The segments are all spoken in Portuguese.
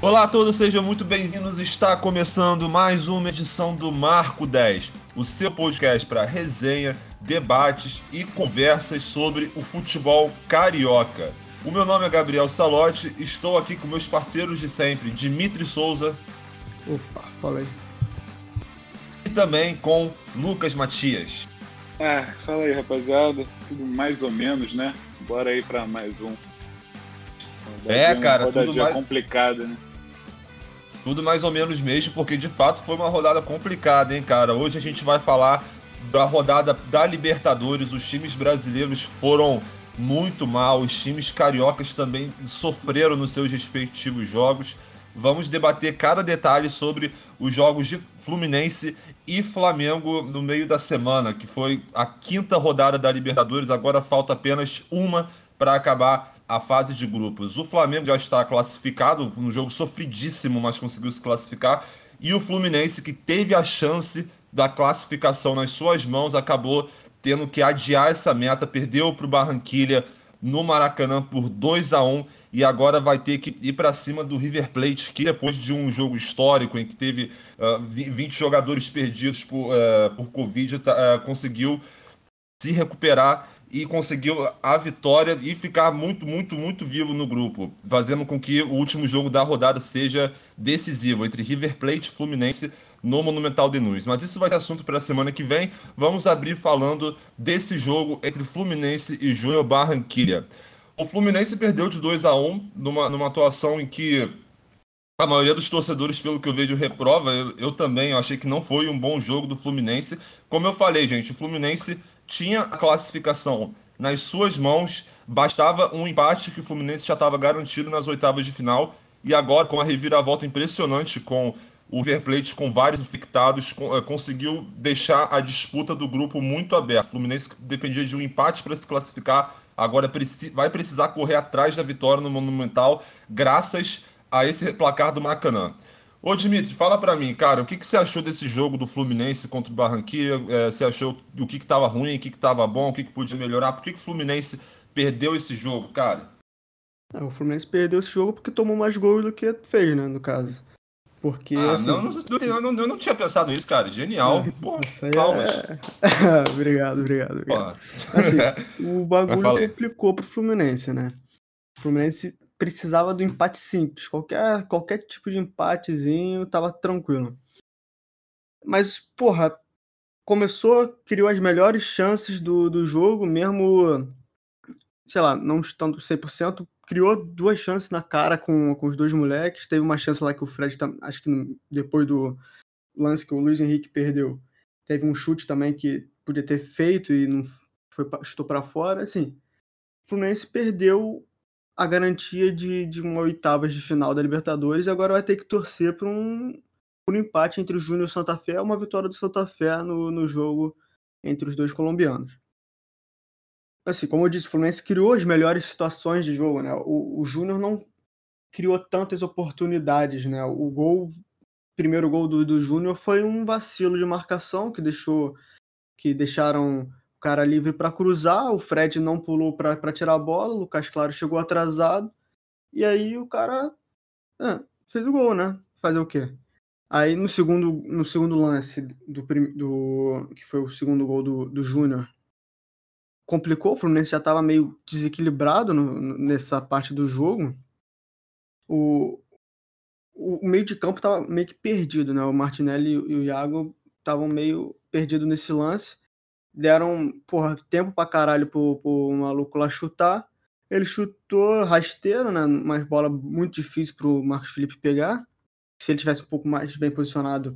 Olá a todos, sejam muito bem-vindos. Está começando mais uma edição do Marco 10, o seu podcast para resenha, debates e conversas sobre o futebol carioca. O meu nome é Gabriel Salotti, estou aqui com meus parceiros de sempre, Dimitri Souza. Opa, fala aí. E também com Lucas Matias. Ah, fala aí, rapaziada. Tudo mais ou menos, né? Bora aí para mais um. É, cara, tudo mais complicado, né? Tudo mais ou menos mesmo, porque de fato foi uma rodada complicada, hein, cara? Hoje a gente vai falar da rodada da Libertadores. Os times brasileiros foram muito mal, os times cariocas também sofreram nos seus respectivos jogos. Vamos debater cada detalhe sobre os jogos de Fluminense e Flamengo no meio da semana, que foi a quinta rodada da Libertadores. Agora falta apenas uma para acabar a fase de grupos. O Flamengo já está classificado, um jogo sofridíssimo, mas conseguiu se classificar. E o Fluminense, que teve a chance da classificação nas suas mãos, acabou tendo que adiar essa meta, perdeu para o Barranquilha no Maracanã por 2 a 1 e agora vai ter que ir para cima do River Plate, que depois de um jogo histórico em que teve uh, ah, 20 jogadores perdidos por, uh, por Covid, uh, conseguiu se recuperar e conseguiu a vitória e ficar muito, muito, muito vivo no grupo, fazendo com que o último jogo da rodada seja decisivo entre River Plate e Fluminense no Monumental de Nunes. Mas isso vai ser assunto para a semana que vem. Vamos abrir falando desse jogo entre Fluminense e Júnior Barranquilha. O Fluminense perdeu de 2 a 1 numa, numa atuação em que a maioria dos torcedores, pelo que eu vejo, reprova. Eu, eu também achei que não foi um bom jogo do Fluminense. Como eu falei, gente, o Fluminense tinha a classificação nas suas mãos, bastava um empate que o Fluminense já estava garantido nas oitavas de final. E agora, com a reviravolta impressionante com o River Plate com vários infectados, eh, conseguiu deixar a disputa do grupo muito aberta. O Fluminense dependia de um empate para se classificar, agora vai precisar correr atrás da vitória no Monumental, graças a esse placar do Maracanã. Ô Dimitri, fala para mim, cara, o que, que você achou desse jogo do Fluminense contra o Barranquilla? É, você achou o que estava ruim, o que estava bom, o que, que podia melhorar? Por que, que o Fluminense perdeu esse jogo, cara? É, o Fluminense perdeu esse jogo porque tomou mais gols do que fez, né, no caso. Porque, ah, assim... não, não, não, eu não tinha pensado nisso, cara. Genial. Pô, palmas. É... obrigado, obrigado, obrigado. Assim, o bagulho complicou pro Fluminense, né? O Fluminense precisava do empate simples. Qualquer, qualquer tipo de empatezinho tava tranquilo. Mas, porra, começou, criou as melhores chances do, do jogo, mesmo, sei lá, não estando 100%, criou duas chances na cara com, com os dois moleques. Teve uma chance lá que o Fred, acho que depois do lance que o Luiz Henrique perdeu, teve um chute também que podia ter feito e não foi chutou para fora. Assim, o Fluminense perdeu a garantia de, de uma oitavas de final da Libertadores e agora vai ter que torcer para um, um empate entre o Júnior e o Santa Fé, uma vitória do Santa Fé no, no jogo entre os dois colombianos. Assim, como eu disse, o Fluminense criou as melhores situações de jogo, né? O, o Júnior não criou tantas oportunidades, né? O gol, primeiro gol do, do Júnior foi um vacilo de marcação que deixou que deixaram o cara livre para cruzar, o Fred não pulou para tirar a bola, o Lucas Claro chegou atrasado, e aí o cara fez o gol, né? Fazer o quê? Aí no segundo, no segundo lance, do, do que foi o segundo gol do, do Júnior, complicou, o Fluminense já estava meio desequilibrado no, nessa parte do jogo. O, o, meio de campo estava meio que perdido, né? O Martinelli e o Iago estavam meio perdidos nesse lance deram, porra, tempo pra caralho pro, pro maluco lá chutar. Ele chutou rasteiro, né? Uma bola muito difícil pro Marcos Felipe pegar. Se ele tivesse um pouco mais bem posicionado,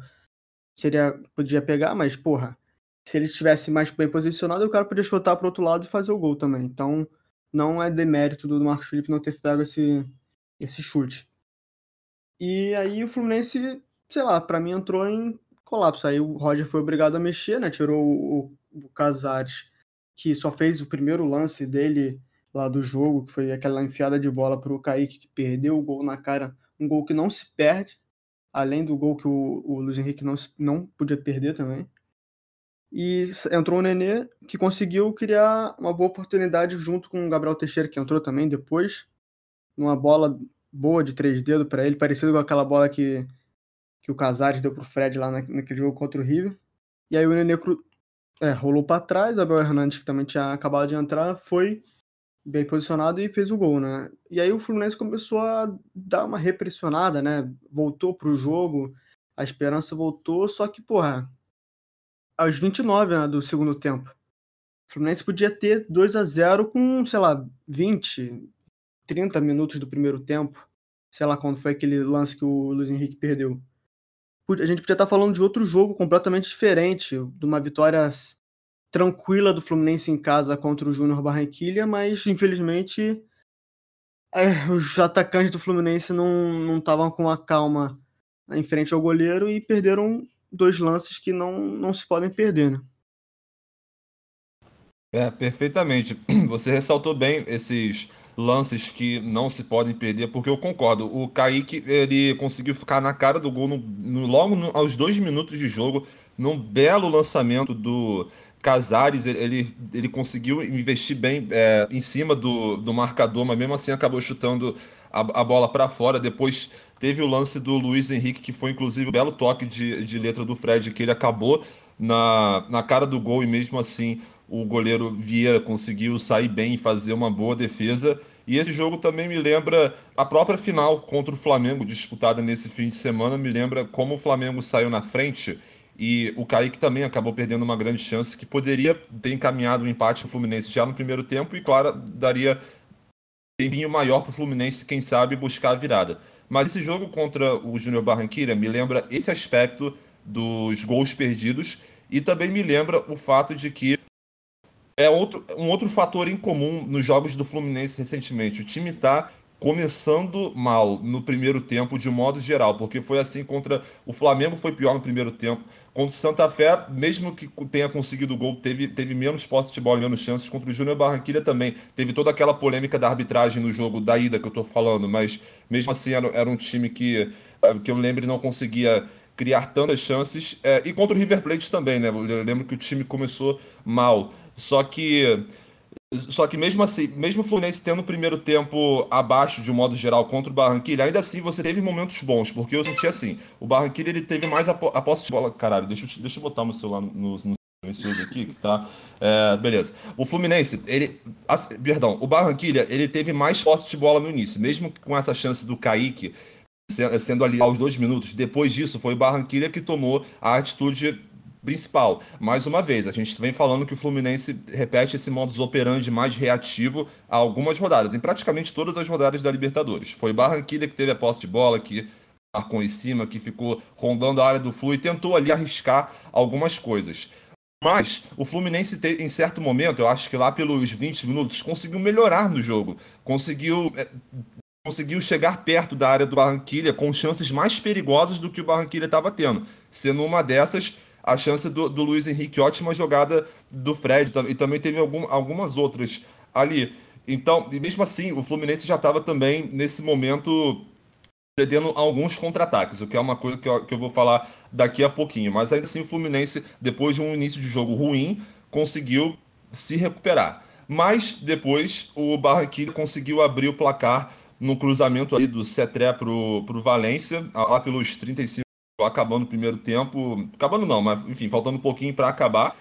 seria podia pegar, mas porra, se ele estivesse mais bem posicionado, o cara podia chutar pro outro lado e fazer o gol também. Então, não é demérito do Marcos Felipe não ter pego esse esse chute. E aí o Fluminense, sei lá, para mim entrou em colapso. Aí o Roger foi obrigado a mexer, né? Tirou o, o Casares, que só fez o primeiro lance dele lá do jogo, que foi aquela enfiada de bola para o Kaique, que perdeu o gol na cara, um gol que não se perde, além do gol que o, o Luiz Henrique não, não podia perder também. E entrou o Nenê, que conseguiu criar uma boa oportunidade junto com o Gabriel Teixeira, que entrou também depois, numa bola boa de três dedos para ele, parecido com aquela bola que, que o Casares deu pro Fred lá na, naquele jogo contra o River. E aí o Nenê é, rolou para trás, Abel Hernandes, que também tinha acabado de entrar, foi bem posicionado e fez o gol, né? E aí o Fluminense começou a dar uma repressionada, né? Voltou pro jogo, a esperança voltou, só que, porra, aos 29 né, do segundo tempo, o Fluminense podia ter 2 a 0 com, sei lá, 20, 30 minutos do primeiro tempo. Sei lá quando foi aquele lance que o Luiz Henrique perdeu. A gente podia estar falando de outro jogo completamente diferente, de uma vitória tranquila do Fluminense em casa contra o Júnior Barranquilha, mas infelizmente é, os atacantes do Fluminense não estavam com a calma em frente ao goleiro e perderam dois lances que não, não se podem perder, né? É, perfeitamente. Você ressaltou bem esses lances que não se podem perder, porque eu concordo. O Kaique, ele conseguiu ficar na cara do gol no, no, logo no, aos dois minutos de jogo, num belo lançamento do Casares. Ele, ele conseguiu investir bem é, em cima do, do marcador, mas mesmo assim acabou chutando a, a bola para fora. Depois teve o lance do Luiz Henrique, que foi inclusive um belo toque de, de letra do Fred, que ele acabou na, na cara do gol e mesmo assim o goleiro Vieira conseguiu sair bem e fazer uma boa defesa. E esse jogo também me lembra a própria final contra o Flamengo, disputada nesse fim de semana, me lembra como o Flamengo saiu na frente e o Kaique também acabou perdendo uma grande chance que poderia ter encaminhado o um empate no Fluminense já no primeiro tempo e, claro, daria tempinho maior para o Fluminense, quem sabe, buscar a virada. Mas esse jogo contra o Júnior Barranquilla me lembra esse aspecto dos gols perdidos e também me lembra o fato de que é outro, um outro fator em comum nos jogos do Fluminense recentemente. O time está começando mal no primeiro tempo, de modo geral, porque foi assim contra o Flamengo, foi pior no primeiro tempo. Contra o Santa Fé, mesmo que tenha conseguido o gol, teve, teve menos posse de bola menos chances. Contra o Júnior Barranquilla também. Teve toda aquela polêmica da arbitragem no jogo da ida que eu tô falando, mas mesmo assim era, era um time que, que eu lembro não conseguia criar tantas chances. É, e contra o River Plate também, né? Eu lembro que o time começou mal. Só que só que mesmo assim, mesmo o Fluminense tendo o primeiro tempo abaixo de um modo geral contra o Barranquilla, ainda assim você teve momentos bons, porque eu senti assim, o Barranquilla ele teve mais a, a posse de bola, caralho, deixa eu, deixa eu botar meu celular no, no aqui, tá? É, beleza. O Fluminense, ele, perdão, o Barranquilla, ele teve mais posse de bola no início, mesmo com essa chance do Kaique sendo ali aos dois minutos. Depois disso, foi o Barranquilla que tomou a atitude principal. Mais uma vez, a gente vem falando que o Fluminense repete esse modus operandi mais reativo a algumas rodadas, em praticamente todas as rodadas da Libertadores. Foi Barranquilla que teve a posse de bola, que marcou em cima, que ficou rondando a área do Flu e tentou ali arriscar algumas coisas. Mas o Fluminense, em certo momento, eu acho que lá pelos 20 minutos, conseguiu melhorar no jogo. Conseguiu é, conseguiu chegar perto da área do Barranquilla com chances mais perigosas do que o Barranquilla estava tendo. Sendo uma dessas a chance do, do Luiz Henrique, ótima jogada do Fred, e também teve algum, algumas outras ali. Então, mesmo assim, o Fluminense já estava também, nesse momento, cedendo alguns contra-ataques, o que é uma coisa que eu, que eu vou falar daqui a pouquinho. Mas ainda assim, o Fluminense, depois de um início de jogo ruim, conseguiu se recuperar. Mas depois o Barranquilla conseguiu abrir o placar no cruzamento ali do Cetré pro, pro Valência, lá pelos 35 acabando o primeiro tempo. Acabando não, mas enfim, faltando um pouquinho para acabar.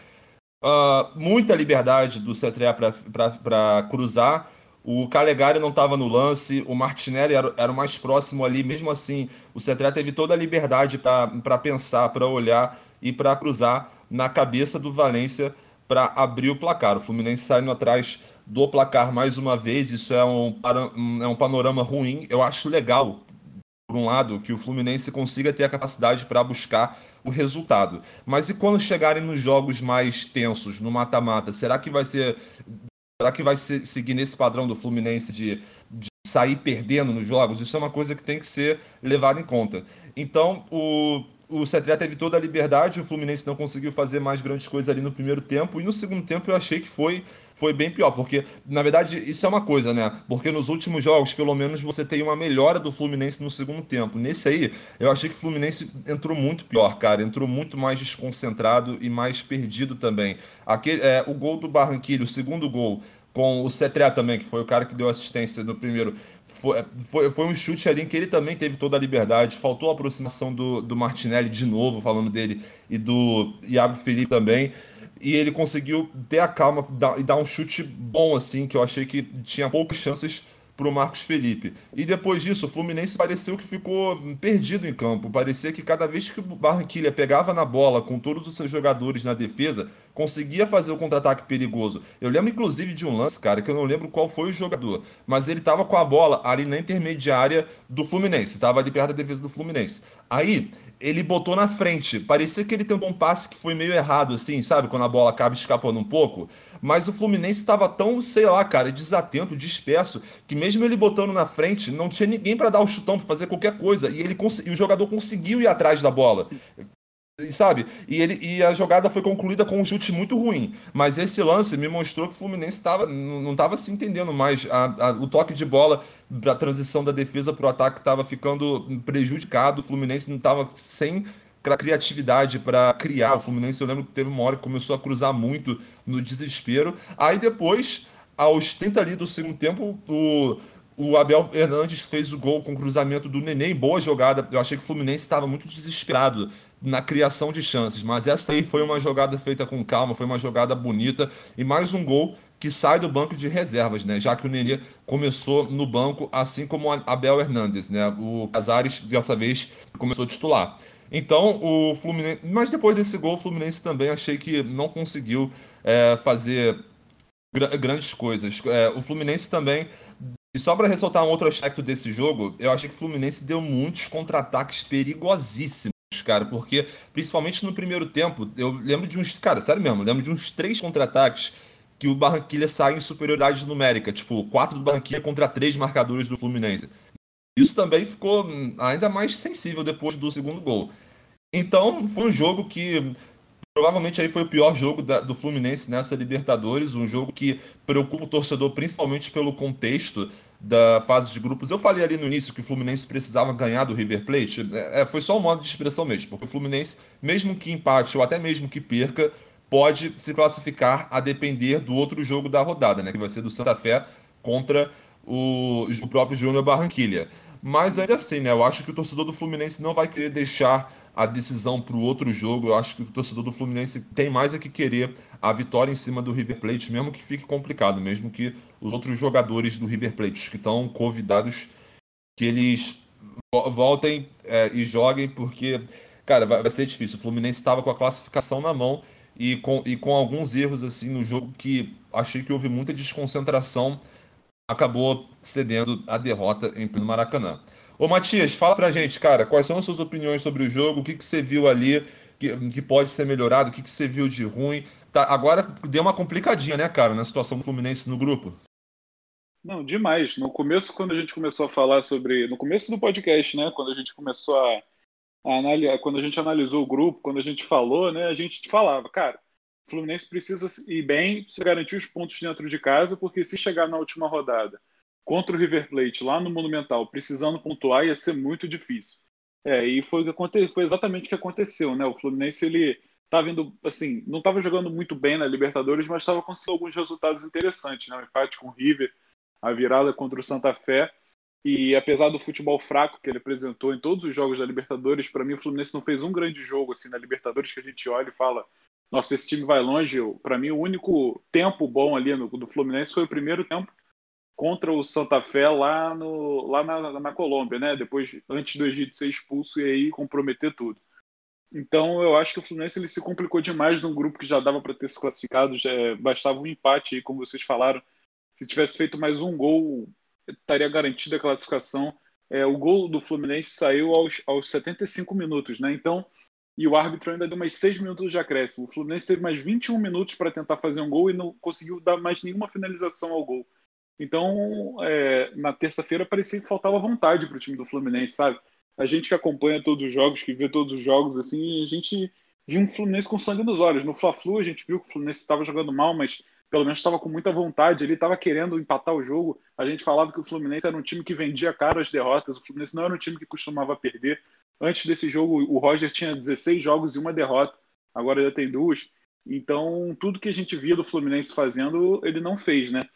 Uh, muita liberdade do Cetré para cruzar. O Calegari não estava no lance, o Martinelli era, era o mais próximo ali. Mesmo assim, o Cetré teve toda a liberdade para pensar, para olhar e para cruzar na cabeça do Valência para abrir o placar. O Fluminense saindo atrás do placar mais uma vez. Isso é um, é um panorama ruim. Eu acho legal por um lado, que o Fluminense consiga ter a capacidade para buscar o resultado. Mas e quando chegarem nos jogos mais tensos, no mata-mata, será que vai ser. Será que vai ser, seguir nesse padrão do Fluminense de, de sair perdendo nos jogos? Isso é uma coisa que tem que ser levada em conta. Então, o, o Cetré teve toda a liberdade, o Fluminense não conseguiu fazer mais grandes coisas ali no primeiro tempo, e no segundo tempo eu achei que foi foi bem pior, porque na verdade isso é uma coisa, né? Porque nos últimos jogos, pelo menos, você tem uma melhora do Fluminense no segundo tempo. Nesse aí, eu achei que o Fluminense entrou muito pior, cara. Entrou muito mais desconcentrado e mais perdido também. Aquele, é, o gol do Barranquilho, o segundo gol, com o Cetré também, que foi o cara que deu assistência no primeiro, foi, foi, foi, um chute ali em que ele também teve toda a liberdade. Faltou a aproximação do, do Martinelli de novo, falando dele, e do Iago Felipe também. E ele conseguiu ter a calma e dar um chute bom, assim, que eu achei que tinha poucas chances para o Marcos Felipe. E depois disso, o Fluminense pareceu que ficou perdido em campo. Parecia que cada vez que o Barranquilha pegava na bola com todos os seus jogadores na defesa, conseguia fazer o contra-ataque perigoso. Eu lembro inclusive de um lance, cara, que eu não lembro qual foi o jogador, mas ele tava com a bola ali na intermediária do Fluminense, tava ali perto da defesa do Fluminense. Aí, ele botou na frente. Parecia que ele tentou um passe que foi meio errado, assim, sabe? Quando a bola acaba escapando um pouco. Mas o Fluminense estava tão, sei lá, cara, desatento, disperso, que mesmo ele botando na frente, não tinha ninguém para dar o chutão, para fazer qualquer coisa. E, ele e o jogador conseguiu ir atrás da bola sabe? E, ele, e a jogada foi concluída com um chute muito ruim. Mas esse lance me mostrou que o Fluminense tava, não estava se entendendo mais. A, a, o toque de bola da transição da defesa para o ataque estava ficando prejudicado. O Fluminense não estava sem criatividade para criar. O Fluminense, eu lembro que teve uma hora que começou a cruzar muito no desespero. Aí depois, aos 30 ali do segundo tempo, o, o Abel Hernandes fez o gol com o cruzamento do Nenê, boa jogada. Eu achei que o Fluminense estava muito desesperado na criação de chances, mas essa aí foi uma jogada feita com calma, foi uma jogada bonita e mais um gol que sai do banco de reservas, né? Já que o Nenê começou no banco, assim como o Abel Hernandes, né? O Casares dessa vez começou a titular. Então, o Fluminense. Mas depois desse gol, o Fluminense também achei que não conseguiu é, fazer gr grandes coisas. É, o Fluminense também. E só para ressaltar um outro aspecto desse jogo, eu achei que o Fluminense deu muitos contra-ataques perigosíssimos cara, porque principalmente no primeiro tempo, eu lembro de uns, cara, sério mesmo, lembro de uns três contra-ataques que o Barranquilla sai em superioridade numérica, tipo, quatro do Barranquilla contra três marcadores do Fluminense. Isso também ficou ainda mais sensível depois do segundo gol. Então, foi um jogo que provavelmente aí foi o pior jogo da, do Fluminense nessa Libertadores, um jogo que preocupa o torcedor principalmente pelo contexto da fase de grupos. Eu falei ali no início que o Fluminense precisava ganhar do River Plate. É, é, foi só um modo de expressão mesmo, porque o Fluminense, mesmo que empate ou até mesmo que perca, pode se classificar a depender do outro jogo da rodada, né? Que vai ser do Santa Fé contra o, o próprio Júnior Barranquilha. Mas ainda assim, né? Eu acho que o torcedor do Fluminense não vai querer deixar a decisão para o outro jogo. Eu acho que o torcedor do Fluminense tem mais a que querer a vitória em cima do River Plate, mesmo que fique complicado, mesmo que os outros jogadores do River Plate que estão convidados que eles voltem é, e joguem, porque, cara, vai, vai ser difícil. O Fluminense estava com a classificação na mão e com, e com alguns erros assim no jogo que achei que houve muita desconcentração, acabou cedendo a derrota em pleno Maracanã. Ô Matias, fala pra gente, cara, quais são as suas opiniões sobre o jogo, o que, que você viu ali que, que pode ser melhorado, o que, que você viu de ruim, Tá, agora deu uma complicadinha, né, cara, na situação do Fluminense no grupo. Não, demais. No começo, quando a gente começou a falar sobre. No começo do podcast, né? Quando a gente começou a, a analisar, quando a gente analisou o grupo, quando a gente falou, né? A gente falava, cara, o Fluminense precisa ir bem, precisa garantir os pontos dentro de casa, porque se chegar na última rodada contra o River Plate lá no Monumental, precisando pontuar, ia ser muito difícil. É, e foi, foi exatamente o que aconteceu, né? O Fluminense ele estava indo, assim, não estava jogando muito bem na Libertadores, mas estava conseguindo alguns resultados interessantes, né? O empate com o River, a virada contra o Santa Fé. E apesar do futebol fraco que ele apresentou em todos os jogos da Libertadores, para mim o Fluminense não fez um grande jogo assim na Libertadores que a gente olha e fala: nossa, esse time vai longe. Para mim, o único tempo bom ali no, do Fluminense foi o primeiro tempo contra o Santa Fé lá, no, lá na, na Colômbia, né? Depois, antes do Egito ser expulso e aí comprometer tudo. Então eu acho que o Fluminense ele se complicou demais num grupo que já dava para ter se classificado, já bastava um empate aí, como vocês falaram. Se tivesse feito mais um gol, estaria garantida a classificação. É, o gol do Fluminense saiu aos, aos 75 minutos, né? Então, e o árbitro ainda deu mais 6 minutos de acréscimo. O Fluminense teve mais 21 minutos para tentar fazer um gol e não conseguiu dar mais nenhuma finalização ao gol. Então, é, na terça-feira parecia que faltava vontade para o time do Fluminense, sabe? a gente que acompanha todos os jogos, que vê todos os jogos, assim, a gente viu um Fluminense com sangue nos olhos. No Fla-Flu a gente viu que o Fluminense estava jogando mal, mas pelo menos estava com muita vontade, ele estava querendo empatar o jogo. A gente falava que o Fluminense era um time que vendia caro as derrotas, o Fluminense não era um time que costumava perder. Antes desse jogo, o Roger tinha 16 jogos e uma derrota, agora já tem duas. Então, tudo que a gente via do Fluminense fazendo, ele não fez, né?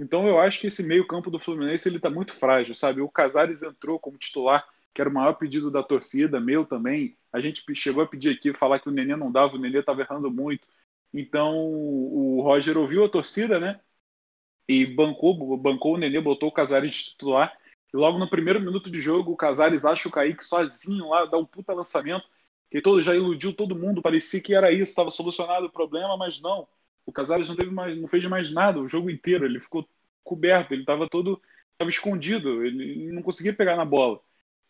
Então eu acho que esse meio-campo do Fluminense ele tá muito frágil, sabe? O Casares entrou como titular, que era o maior pedido da torcida, meu também. A gente chegou a pedir aqui, falar que o Nenê não dava, o Nenê estava errando muito. Então o Roger ouviu a torcida, né? E bancou, bancou o Nenê, botou o Casares de titular. E logo no primeiro minuto de jogo, o Casares acha o Kaique sozinho lá, dá um puta lançamento, que todo já iludiu todo mundo, parecia que era isso, estava solucionado o problema, mas não. O Casares não teve mais, não fez mais nada o jogo inteiro, ele ficou coberto, ele estava todo estava escondido, ele não conseguia pegar na bola.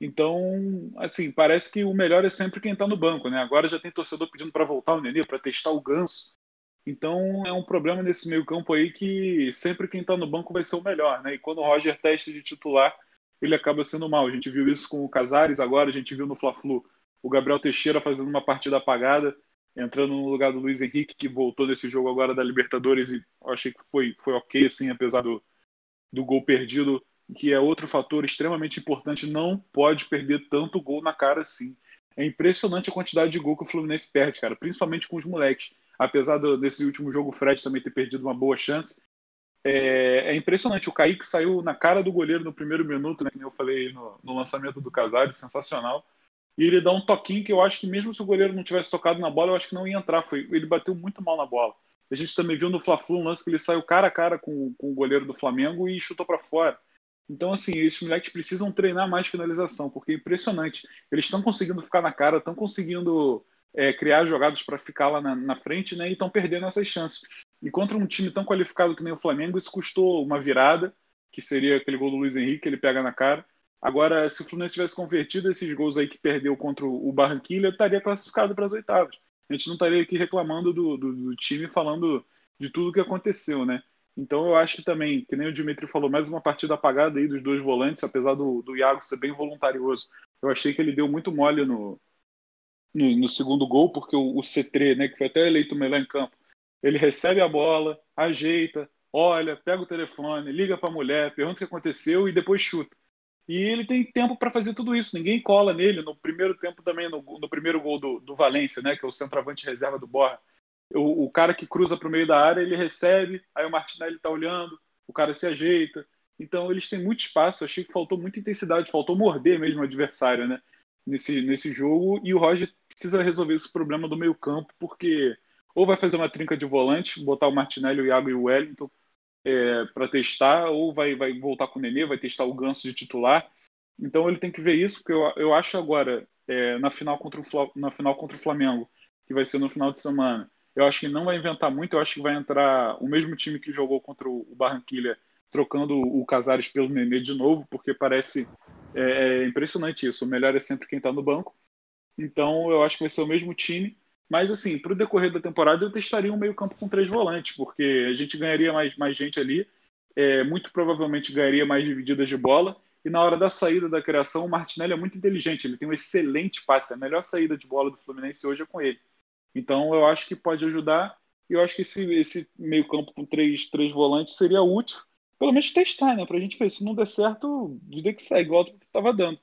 Então, assim, parece que o melhor é sempre quem está no banco, né? Agora já tem torcedor pedindo para voltar o Nenê, para testar o Ganso. Então, é um problema nesse meio-campo aí que sempre quem está no banco vai ser o melhor, né? E quando o Roger testa de titular, ele acaba sendo mal. A gente viu isso com o Casares agora, a gente viu no Fla-Flu o Gabriel Teixeira fazendo uma partida apagada entrando no lugar do Luiz Henrique, que voltou desse jogo agora da Libertadores e achei que foi, foi ok, assim, apesar do, do gol perdido, que é outro fator extremamente importante, não pode perder tanto gol na cara assim. É impressionante a quantidade de gol que o Fluminense perde, cara, principalmente com os moleques. Apesar do, desse último jogo o Fred também ter perdido uma boa chance, é, é, impressionante. O Kaique saiu na cara do goleiro no primeiro minuto, né, que eu falei no, no lançamento do Casares, sensacional e ele dá um toquinho que eu acho que mesmo se o goleiro não tivesse tocado na bola, eu acho que não ia entrar. Foi, ele bateu muito mal na bola. A gente também viu no Fla-Flu um lance que ele saiu cara a cara com, com o goleiro do Flamengo e chutou para fora. Então, assim, esses moleques precisam treinar mais finalização, porque é impressionante. Eles estão conseguindo ficar na cara, estão conseguindo é, criar jogadas para ficar lá na, na, frente, né? E estão perdendo essas chances. E contra um time tão qualificado que nem o Flamengo, isso custou uma virada, que seria aquele gol do Luiz Henrique, ele pega na cara. Agora, se o Fluminense tivesse convertido esses gols aí que perdeu contra o Barranquilla, estaria classificado para as oitavas. A gente não estaria aqui reclamando do, do, do time, falando de tudo o que aconteceu, né? Então eu acho que também, que nem o Dimitri falou, mais uma partida apagada aí dos dois volantes, apesar do, do Iago ser bem voluntarioso. Eu achei que ele deu muito mole no, no, no segundo gol, porque o, o C3, né, que foi até eleito melhor em campo, ele recebe a bola, ajeita, olha, pega o telefone, liga para a mulher, pergunta o que aconteceu e depois chuta. E ele tem tempo para fazer tudo isso. Ninguém cola nele. No primeiro tempo também, no, no primeiro gol do, do Valência, né, que é o centroavante reserva do Borra. O, o cara que cruza para o meio da área, ele recebe, aí o Martinelli está olhando, o cara se ajeita. Então eles têm muito espaço. Eu achei que faltou muita intensidade, faltou morder mesmo o adversário né, nesse, nesse jogo. E o Roger precisa resolver esse problema do meio campo, porque ou vai fazer uma trinca de volante, botar o Martinelli, o Iago e o Wellington, é, para testar, ou vai, vai voltar com o Nenê, vai testar o Ganso de titular. Então ele tem que ver isso, porque eu, eu acho agora, é, na, final contra o, na final contra o Flamengo, que vai ser no final de semana, eu acho que não vai inventar muito, eu acho que vai entrar o mesmo time que jogou contra o Barranquilha, trocando o Casares pelo Nenê de novo, porque parece é, é impressionante isso. O melhor é sempre quem está no banco. Então eu acho que vai ser o mesmo time. Mas, assim, para o decorrer da temporada, eu testaria um meio-campo com três volantes, porque a gente ganharia mais, mais gente ali, é, muito provavelmente ganharia mais divididas de bola. E na hora da saída da criação, o Martinelli é muito inteligente, ele tem um excelente passe. A melhor saída de bola do Fluminense hoje é com ele. Então, eu acho que pode ajudar. E eu acho que esse, esse meio-campo com três, três volantes seria útil, pelo menos testar, né? Para a gente ver. Se não der certo, vida que segue, igual estava dando.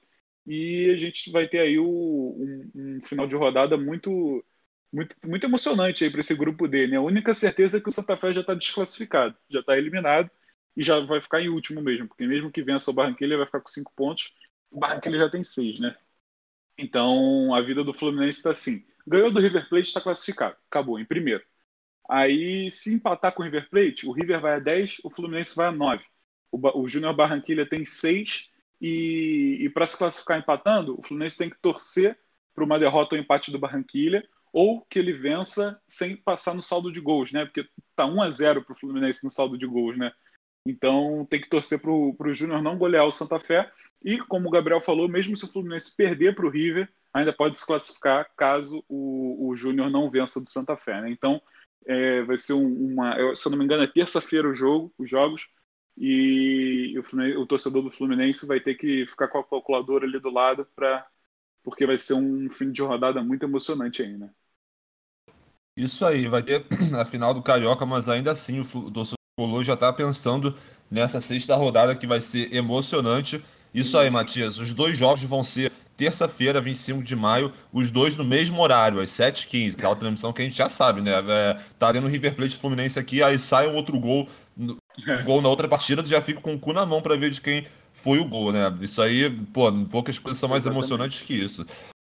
E a gente vai ter aí o, um, um final de rodada muito muito, muito emocionante aí para esse grupo dele. Né? A única certeza é que o Santa Fé já está desclassificado, já está eliminado e já vai ficar em último mesmo, porque mesmo que vença o Barranquilla, vai ficar com cinco pontos. O Barranquilla já tem seis, né? Então a vida do Fluminense está assim: ganhou do River Plate, está classificado, acabou, em primeiro. Aí, se empatar com o River Plate, o River vai a 10, o Fluminense vai a 9. O, o Júnior Barranquilla tem 6 e, e para se classificar empatando, o Fluminense tem que torcer para uma derrota ou empate do Barranquilla ou que ele vença sem passar no saldo de gols, né? Porque tá 1 a 0 para o Fluminense no saldo de gols, né? Então tem que torcer para o Júnior não golear o Santa Fé. E como o Gabriel falou, mesmo se o Fluminense perder para o River, ainda pode se classificar caso o, o Júnior não vença do Santa Fé. Né? Então é, vai ser um, uma. Se eu não me engano, é terça-feira o jogo, os jogos. E o, o torcedor do Fluminense vai ter que ficar com a calculadora ali do lado para porque vai ser um fim de rodada muito emocionante né? Isso aí, vai ter a final do Carioca, mas ainda assim o torcedor já está pensando nessa sexta rodada que vai ser emocionante. Isso aí, Matias. Os dois jogos vão ser terça-feira, 25 de maio, os dois no mesmo horário, às 7h15, que é a transmissão que a gente já sabe, né? É, tá tendo River Plate Fluminense aqui, aí sai um outro gol o gol na outra partida, já fica com o cu na mão para ver de quem foi o gol, né? Isso aí, pô, poucas coisas são mais Exatamente. emocionantes que isso.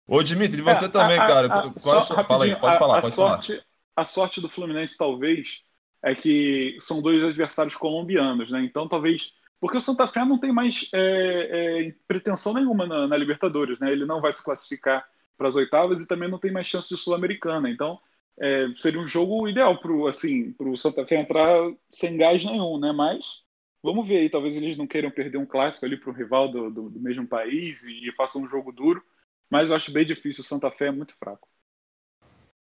Ô, Dimitri, você é, também, a, cara. A, a, é só, Fala aí, pode falar, pode sorte, falar. A sorte do Fluminense, talvez, é que são dois adversários colombianos, né? Então, talvez. Porque o Santa Fé não tem mais é, é, pretensão nenhuma na, na, Libertadores, né? Ele não vai se classificar para as oitavas e também não tem mais chance de Sul-Americana. Então, é, seria um jogo ideal para assim, o Santa Fé entrar sem gás nenhum, né? Mas vamos ver aí, talvez eles não queiram perder um clássico ali para um rival do, do, do, mesmo país e, e façam um jogo duro. Mas eu acho bem difícil, o Santa Fé é muito fraco.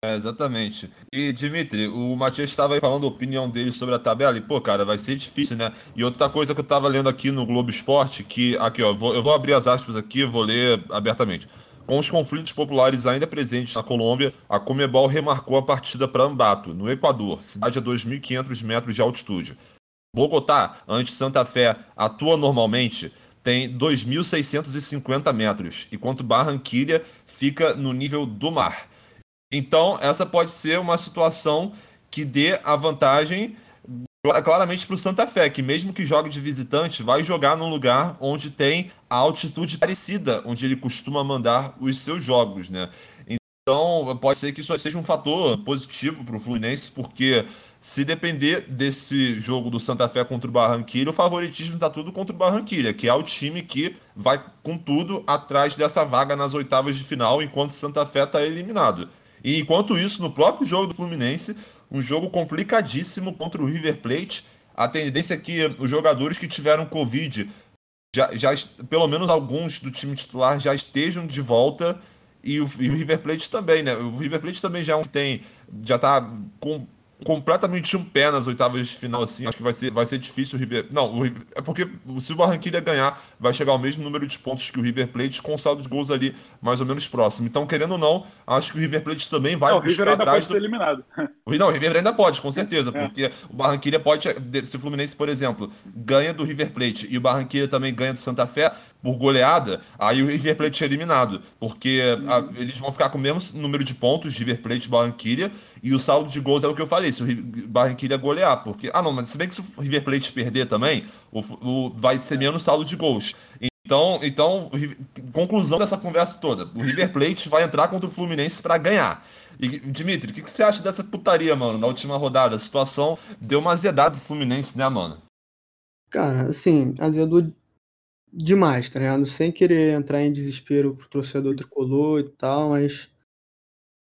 É, exatamente. E, Dimitri, o Matias estava falando a opinião dele sobre a tabela, e, pô, cara, vai ser difícil, né? E outra coisa que eu estava lendo aqui no Globo Esporte, que, aqui, ó, vou, eu vou abrir as aspas aqui, vou ler abertamente. Com os conflitos populares ainda presentes na Colômbia, a Comebol remarcou a partida para Ambato, no Equador, cidade a 2.500 metros de altitude. Bogotá, antes Santa Fé, atua normalmente, tem 2.650 metros, enquanto Barranquilha fica no nível do mar. Então, essa pode ser uma situação que dê a vantagem claramente para o Santa Fé, que mesmo que jogue de visitante, vai jogar num lugar onde tem a altitude parecida, onde ele costuma mandar os seus jogos, né? Então, pode ser que isso seja um fator positivo para o Fluminense, porque se depender desse jogo do Santa Fé contra o Barranquilla, o favoritismo está tudo contra o Barranquilla, que é o time que vai com tudo atrás dessa vaga nas oitavas de final, enquanto o Santa Fé está eliminado. E enquanto isso, no próprio jogo do Fluminense, um jogo complicadíssimo contra o River Plate. A tendência é que os jogadores que tiveram Covid, já, já pelo menos alguns do time titular já estejam de volta. E o, e o River Plate também, né? O River Plate também já é tem, já tá com completamente um pé nas oitavas de final, assim. Acho que vai ser, vai ser difícil o River. Não, o River... é porque se o Barranquilla ganhar, vai chegar ao mesmo número de pontos que o River Plate, com saldo de gols ali mais ou menos próximo. Então, querendo ou não, acho que o River Plate também vai não, buscar o River ainda pode do... ser eliminado. Não, o River ainda pode, com certeza, é. porque o Barranquilla pode. Se o Fluminense, por exemplo, ganha do River Plate e o Barranquilla também ganha do Santa Fé, por goleada, aí o River Plate é eliminado, porque a, eles vão ficar com o mesmo número de pontos, River Plate e Barranquilla, e o saldo de gols é o que eu falei, se o Barranquilla golear, porque, ah não, mas se bem que se o River Plate perder também, o, o vai ser menos saldo de gols. Então, então, conclusão dessa conversa toda, o River Plate vai entrar contra o Fluminense para ganhar. E, Dimitri, o que, que, você acha dessa putaria, mano, na última rodada? A situação deu uma azedada pro Fluminense, né, mano? Cara, assim, azedou demais, tá ligado? Sem querer entrar em desespero pro torcedor tricolor e tal, mas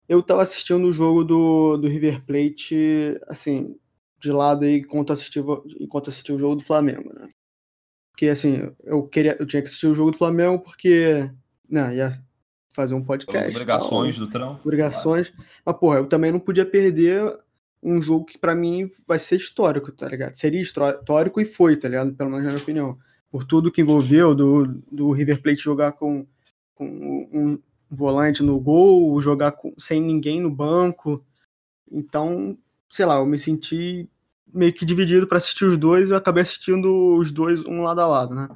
eu tava assistindo o jogo do, do River Plate, assim, de lado aí enquanto assistia, enquanto assistia o jogo do Flamengo, né? Porque, assim, eu queria, eu tinha que assistir o jogo do Flamengo porque, né, ia fazer um podcast. As obrigações tal, do trão. Obrigações. Claro. Mas, porra, eu também não podia perder um jogo que para mim vai ser histórico, tá ligado? Seria histórico e foi, tá ligado? Pelo menos na minha opinião por tudo que envolveu do, do River Plate jogar com, com um volante no gol, jogar com, sem ninguém no banco. Então, sei lá, eu me senti meio que dividido para assistir os dois eu acabei assistindo os dois um lado a lado, né?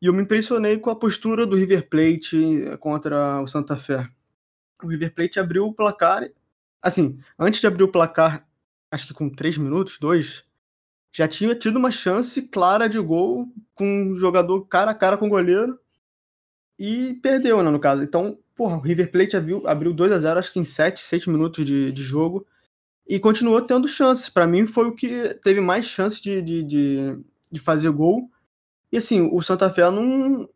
E eu me impressionei com a postura do River Plate contra o Santa Fé. O River Plate abriu o placar, assim, antes de abrir o placar, acho que com três minutos, dois, já tinha tido uma chance clara de gol com um jogador cara a cara com o goleiro e perdeu, né, no caso. Então, porra, o River Plate abriu, abriu 2 a 0 acho que em 7, 6 minutos de, de jogo e continuou tendo chances. Para mim foi o que teve mais chances de, de, de, de, fazer gol. E assim, o Santa Fé não,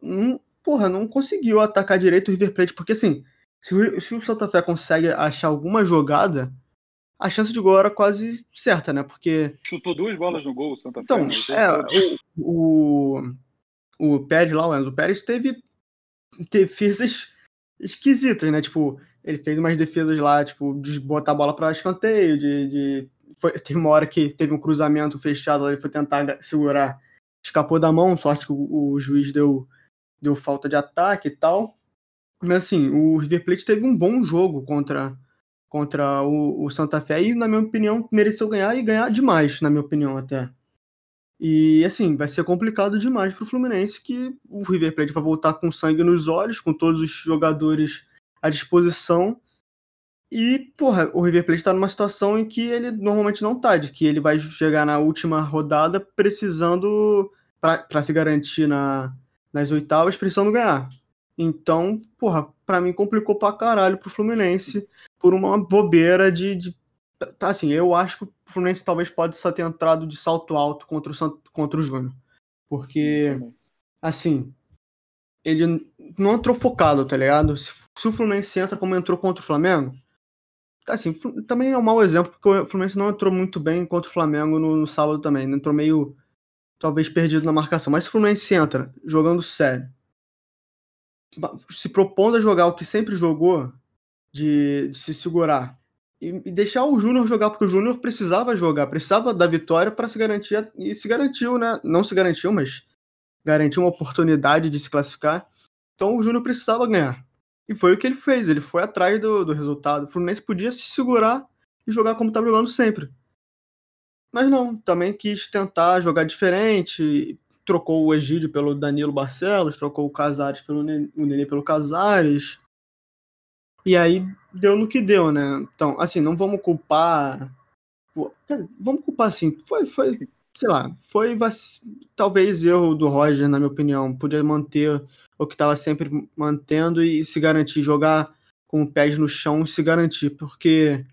não, porra, não conseguiu atacar direito o River Plate, porque assim, se o, se o Santa Fé consegue achar alguma jogada, a chance de gol era quase certa, né? Porque. Chutou duas bolas no gol, Santa então, Fé. Então, é, o, o, o Pérez lá, o Enzo Pérez, teve defesas esquisitas, né? Tipo, ele fez umas defesas lá, tipo, de botar a bola para escanteio, de. de foi, teve uma hora que teve um cruzamento fechado, ele foi tentar segurar, escapou da mão, sorte que o, o juiz deu, deu falta de ataque e tal. Mas assim, o River Plate teve um bom jogo contra contra o, o, Santa Fé e, na minha opinião, mereceu ganhar e ganhar demais, na minha opinião, até. E, assim, vai ser complicado demais para o Fluminense que o River Plate vai voltar com sangue nos olhos, com todos os jogadores à disposição E, porra, o River Plate tá numa situação em que ele normalmente não tá, de que ele vai chegar na última rodada precisando, para se garantir na, nas oitavas, precisando ganhar. Então, porra, pra mim complicou pra caralho pro Fluminense por uma bobeira de, de tá assim, eu acho que o Fluminense talvez pode só ter entrado de salto alto contra o, contra o Júnior. Porque, assim, ele não entrou focado, tá ligado? Se, se, o Fluminense entra como entrou contra o Flamengo, tá assim, também é um mau exemplo, porque o Fluminense não entrou muito bem contra o Flamengo no, no sábado também. Entrou meio, talvez, perdido na marcação. Mas se o Fluminense entra jogando sério, se propondo a jogar o que sempre jogou, de, de se segurar, e, e, deixar o Júnior jogar, porque o Júnior precisava jogar, precisava da vitória para se garantir, e se garantiu, né? Não se garantiu, mas garantiu uma oportunidade de se classificar. Então o Júnior precisava ganhar. E foi o que ele fez, ele foi atrás do, do resultado. O Fluminense podia se segurar e jogar como estava jogando sempre. Mas não, também quis tentar jogar diferente, trocou o Egídio pelo Danilo Barcelos, trocou o Casares pelo o Nenê pelo Casares. E aí deu no que deu, né? Então, assim, não vamos culpar. Vamos culpar assim. Foi, foi sei lá, foi talvez erro do Roger, na minha opinião. Podia manter o que estava sempre mantendo e se garantir, jogar com o pés no chão e se garantir, porque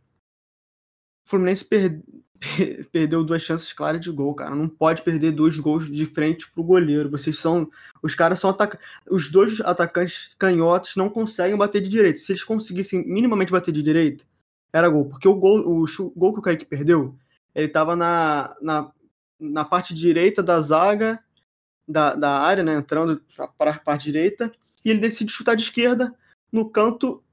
o Fluminense per... perdeu duas chances claras de gol, cara. Não pode perder dois gols de frente pro goleiro. Vocês são. Os caras são atacantes. Os dois atacantes canhotos não conseguem bater de direito. Se eles conseguissem minimamente bater de direito, era gol. Porque o gol, o gol que o Kaique perdeu, ele tava na, na, na parte direita da zaga, da, da área, né? Entrando para a parte direita. E ele decide chutar de esquerda no canto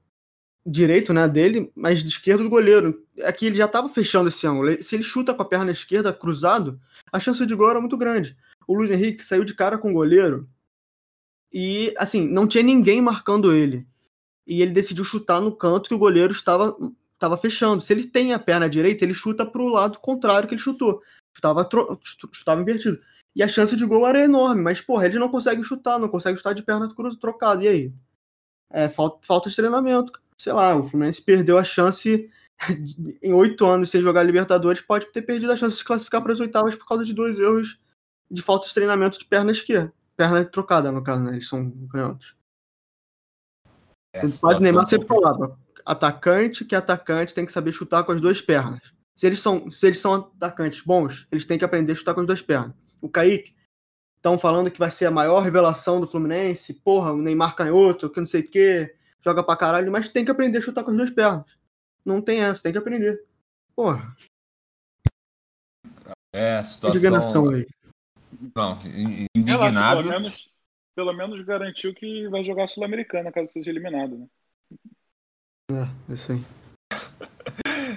direito, né, dele, mas de esquerda do goleiro. Aqui ele já estava fechando esse ângulo. Se ele chuta com a perna esquerda cruzado, a chance de gol era muito grande. O Luiz Henrique saiu de cara com o goleiro e, assim, não tinha ninguém marcando ele. E ele decidiu chutar no canto que o goleiro estava, estava fechando. Se ele tem a perna direita, ele chuta para o lado contrário que ele chutou. Chutava, chutava invertido. E a chance de gol era enorme, mas, porra, ele não consegue chutar, não consegue chutar de perna cruz trocada. E aí? É, falta, falta de treinamento sei lá, o Fluminense perdeu a chance em oito anos sem jogar Libertadores, pode ter perdido a chance de se classificar para as oitavas por causa de dois erros de falta de treinamento de perna esquerda. Perna trocada, no caso, né? Eles são canhotos. É, o padre Neymar sempre falava: atacante que é atacante tem que saber chutar com as duas pernas. Se eles são, se eles são atacantes bons, eles têm que aprender a chutar com as duas pernas. O Kaique estão falando que vai ser a maior revelação do Fluminense, porra, o Neymar canhoto, que não sei o quê joga pra caralho, mas tem que aprender a chutar com as duas pernas. Não tem essa, tem que aprender. Porra. É, situação. Indignação aí. Não, indignado. pelo, menos, pelo menos garantiu que vai jogar Sul-Americana caso seja eliminado, né? É, isso aí.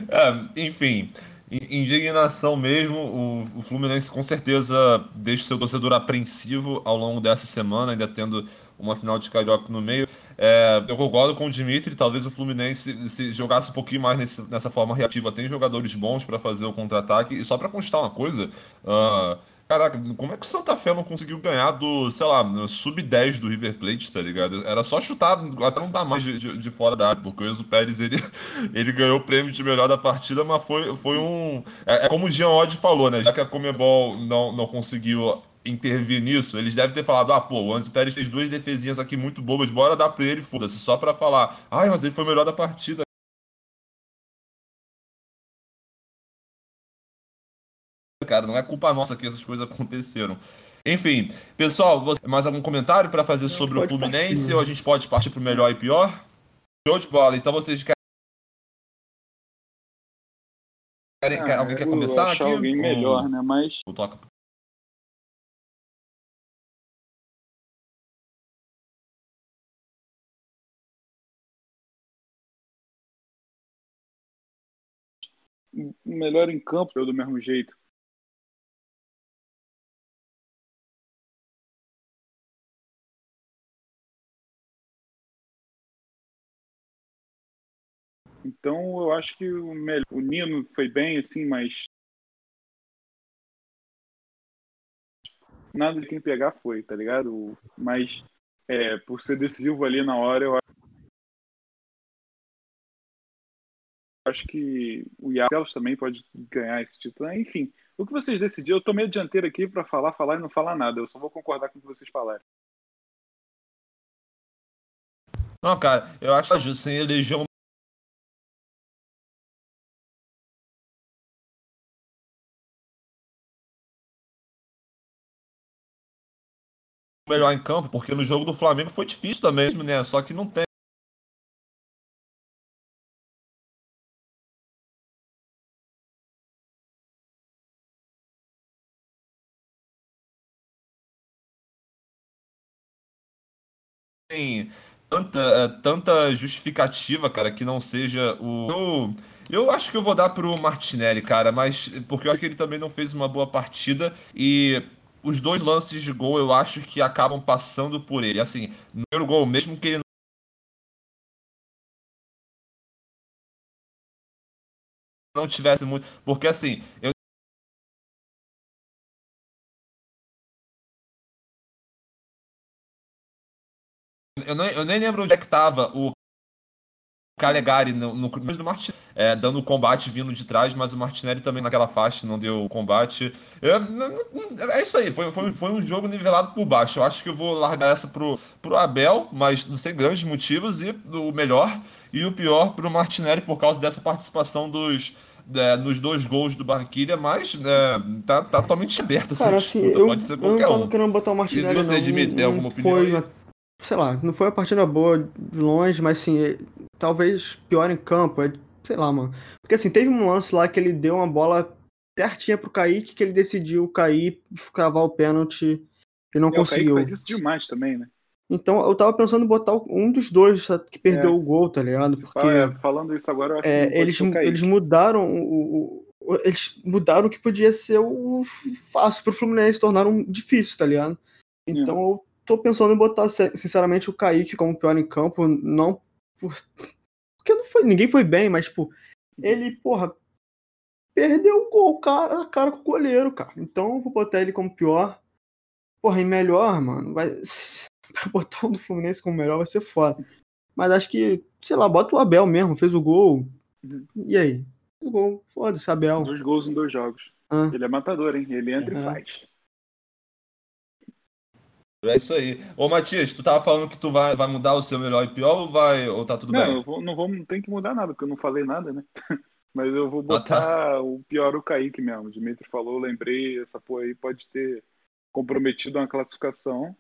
é, enfim, indignação mesmo. O, o, Fluminense com certeza deixa o seu torcedor apreensivo ao longo dessa semana, ainda tendo uma final de Carioca no meio. É, eu concordo com o Dimitri, talvez o Fluminense se jogasse um pouquinho mais nesse, nessa forma reativa. Tem jogadores bons para fazer o contra-ataque. E só para constar uma coisa, uh, caraca, como é que o Santa Fé não conseguiu ganhar do, sei lá, sub-10 do River Plate, tá ligado? Era só chutar, até não dar mais de, de, de, fora da área, porque o Enzo Pérez ele, ele ganhou o prêmio de melhor da partida, mas foi, foi um. É, é como o Jean Odd falou, né? Já que a Comebol não, não conseguiu intervir nisso, eles devem ter falado: ah, pô, o Anzi Pérez fez duas defesinhas aqui muito bobas, bora dar pra ele, foda-se, só pra falar, ai, mas ele foi o melhor da partida. Cara, não é culpa nossa que essas coisas aconteceram. Enfim, pessoal, mais algum comentário para fazer sobre o Fluminense partir. ou a gente pode partir pro melhor e pior? Show de bola. Então vocês querem. Ah, alguém quer começar aqui? Alguém melhor, né? Mas. Toca melhor em campo do mesmo jeito. Então eu acho que o, melhor, o Nino foi bem assim, mas nada de quem pegar foi, tá ligado? Mas é, por ser decisivo ali na hora, eu acho que o Iacelos também pode ganhar esse título. Enfim, o que vocês decidiram, eu tomei a dianteira aqui para falar, falar e não falar nada. Eu só vou concordar com o que vocês falaram. Não, cara, eu acho justo sem eleger um melhor em campo, porque no jogo do Flamengo foi difícil também, né? Só que não tem tem tanta, é, tanta justificativa, cara, que não seja o. Eu, eu acho que eu vou dar pro Martinelli, cara, mas porque eu acho que ele também não fez uma boa partida e os dois lances de gol eu acho que acabam passando por ele. Assim, no primeiro gol, mesmo que ele não tivesse muito. Porque assim, eu eu, nem, eu nem lembro onde é que tava o Calegari no, no do Martinelli, é, dando o combate vindo de trás, mas o Martinelli também naquela faixa não deu combate. Eu, é isso aí, foi, foi, foi, um jogo nivelado por baixo. Eu acho que eu vou largar essa pro, pro Abel, mas não sei grandes motivos, e o melhor e o pior pro Martinelli por causa dessa participação dos. É, nos dois gols do Barranquilha, mas é, tá, tá totalmente aberto Cara, assim, eu, pode ser qualquer eu não tava um. querendo botar o Martinelli. E você, Admite, tem alguma opinião? Foi, aí? Sei lá, não foi uma partida boa de longe, mas assim, talvez pior em campo, é, sei lá, mano. Porque assim, teve um lance lá que ele deu uma bola certinha pro Kaique, que ele decidiu cair, cavar o pênalti e não é, conseguiu. O Kaique faz isso demais também, né? Então eu tava pensando em botar um dos dois que perdeu é. o gol, tá ligado? Porque fala, é, falando isso agora, eu acho é, que eles, eles mudaram o, o, eles mudaram o que podia ser o fácil pro Fluminense, tornaram difícil, tá ligado? Então é. Tô pensando em botar, sinceramente, o Kaique como pior em campo, não por... porque não foi, ninguém foi bem, mas, tipo, ele, porra, perdeu o gol, cara, cara com o goleiro, cara. Então, vou botar ele como pior. Porra, e melhor, mano, vai... pra botar o do Fluminense como melhor vai ser foda. Mas acho que, sei lá, bota o Abel mesmo, fez o gol. Uhum. E aí? O gol, foda-se, Abel. Dois gols em dois jogos. Ah. Ele é matador, hein? Ele entra e faz. É isso aí. Ô, Matias, tu tava falando que tu vai, vai mudar o seu melhor e pior ou, vai, ou tá tudo não, bem? Não, vou, não vou, não tem que mudar nada, porque eu não falei nada, né? Mas eu vou botar ah, tá. o pior o Kaique mesmo. O Dimitri falou, lembrei, essa porra aí pode ter comprometido uma classificação.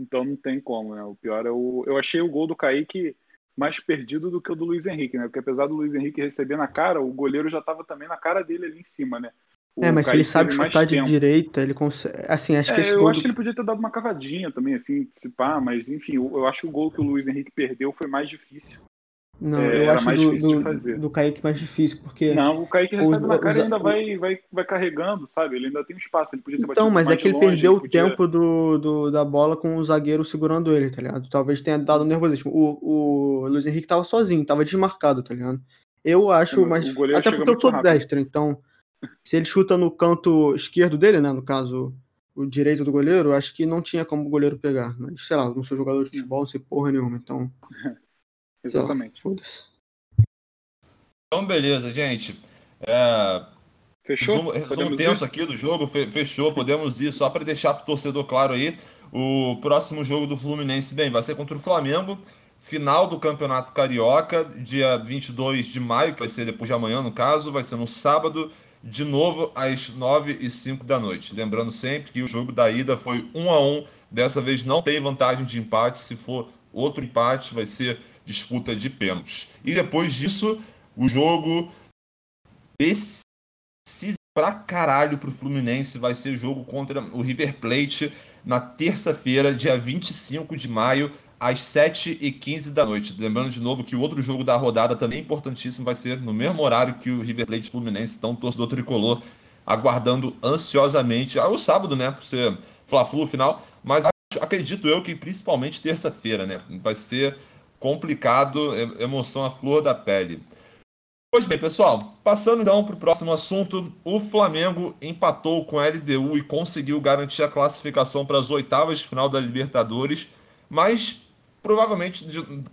Então não tem como, né? O pior é o. Eu achei o gol do Kaique mais perdido do que o do Luiz Henrique, né? Porque apesar do Luiz Henrique receber na cara, o goleiro já tava também na cara dele ali em cima, né? É, mas se ele sabe chutar de tempo. direita, ele consegue. Assim, acho é, que esse Eu acho do... que ele podia ter dado uma cavadinha também, assim, antecipar, mas enfim, eu, eu, acho que o gol que o Luiz Henrique perdeu foi mais difícil. Não, é, eu acho mais do, difícil do, de fazer. do Kaique mais difícil, porque. Não, o Kaique recebe o, na cara e ainda vai, vai, vai carregando, sabe? Ele ainda tem um espaço, ele podia ter Então, mas é que ele longe, perdeu o tempo do, do, da bola com o zagueiro segurando ele, tá ligado? Talvez tenha dado nervosismo. O, o Luiz Henrique tava sozinho, tava desmarcado, tá ligado? Eu acho, mas. Até porque eu sou destro, então se ele chuta no canto esquerdo dele, né? No caso, o direito do goleiro, acho que não tinha como o goleiro pegar. Mas, sei lá, não sou jogador de futebol, não sei porra nenhuma, então. Exatamente. Foda-se. Então, beleza, gente. É... Fechou? Resumo, resumo tenso ir? aqui do jogo, fechou, podemos ir. Só para deixar pro torcedor claro aí, o próximo jogo do Fluminense, bem, vai ser contra o Flamengo. Final do Campeonato Carioca, dia 22 de maio, que vai ser depois de amanhã, no caso, vai ser no sábado de novo às 9 e 5 da noite. Lembrando sempre que o jogo da ida foi 1 a 1 Dessa vez não tem vantagem de empate. Se for outro empate, vai ser disputa de pênaltis. E depois disso, o jogo decisivo pra caralho pro Fluminense vai ser jogo contra o River Plate na terça-feira, dia 25 de maio, às 7h15 da noite. Lembrando de novo que o outro jogo da rodada também importantíssimo vai ser no mesmo horário que o River Plate Fluminense, então torcedor tricolor aguardando ansiosamente. Ah, o sábado, né? Por ser Fla-Flu final, mas acredito eu que principalmente terça-feira, né? Vai ser complicado, emoção à flor da pele. Pois bem, pessoal, passando então para o próximo assunto, o Flamengo empatou com a LDU e conseguiu garantir a classificação para as oitavas de final da Libertadores, mas provavelmente,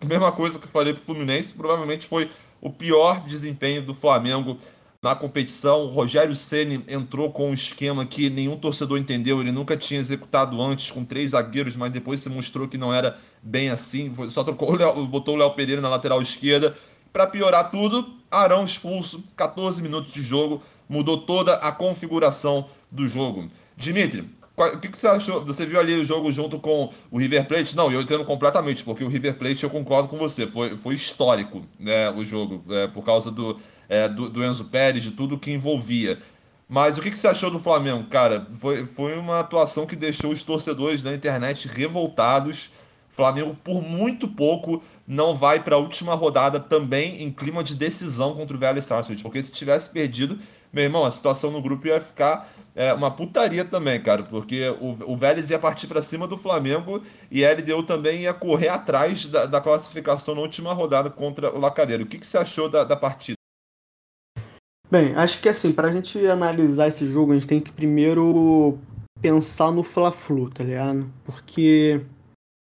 mesma coisa que eu falei pro Fluminense, provavelmente foi o pior desempenho do Flamengo na competição. O Rogério Ceni entrou com um esquema que nenhum torcedor entendeu. Ele nunca tinha executado antes com três zagueiros, mas depois se mostrou que não era bem assim. Só trocou, botou o Léo Pereira na lateral esquerda. Para piorar tudo, Arão expulso, 14 minutos de jogo, mudou toda a configuração do jogo. Dimitri, o que, que, você achou? Você viu ali o jogo junto com o River Plate? Não, eu entendo completamente, porque o River Plate eu concordo com você, foi, foi histórico né, o jogo, é, por causa do, é, do, do, Enzo Pérez, de tudo que envolvia. Mas o que, que você achou do Flamengo, cara? Foi, foi uma atuação que deixou os torcedores da internet revoltados. Flamengo, por muito pouco, não vai para a última rodada também em clima de decisão contra o Vélez Sarsfield, porque se tivesse perdido, meu irmão, a situação no grupo ia ficar é, uma putaria também, cara, porque o, o Vélez ia partir para cima do Flamengo e a LDU também ia correr atrás da, da classificação na última rodada contra o Lacareiro. O que, que você achou da, da partida? Bem, acho que assim, pra gente analisar esse jogo, a gente tem que primeiro pensar no Fla-Flu, tá ligado? Porque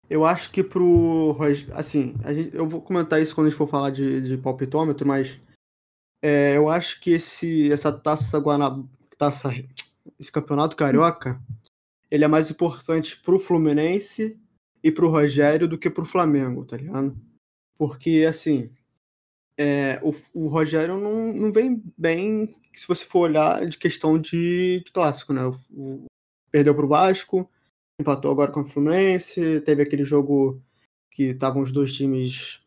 eu acho que pro. Assim, gente, eu vou comentar isso quando a gente for falar de, de palpitômetro, mas é, eu acho que esse, essa taça Guanabara. Taça, esse campeonato carioca, ele é mais importante pro Fluminense e pro Rogério do que pro Flamengo, tá ligado? Porque, assim, é, o, o, Rogério não, não vem bem, se você for olhar, de questão de, de clássico, né? O, o, perdeu pro Vasco, empatou agora com o Fluminense, teve aquele jogo que estavam os dois times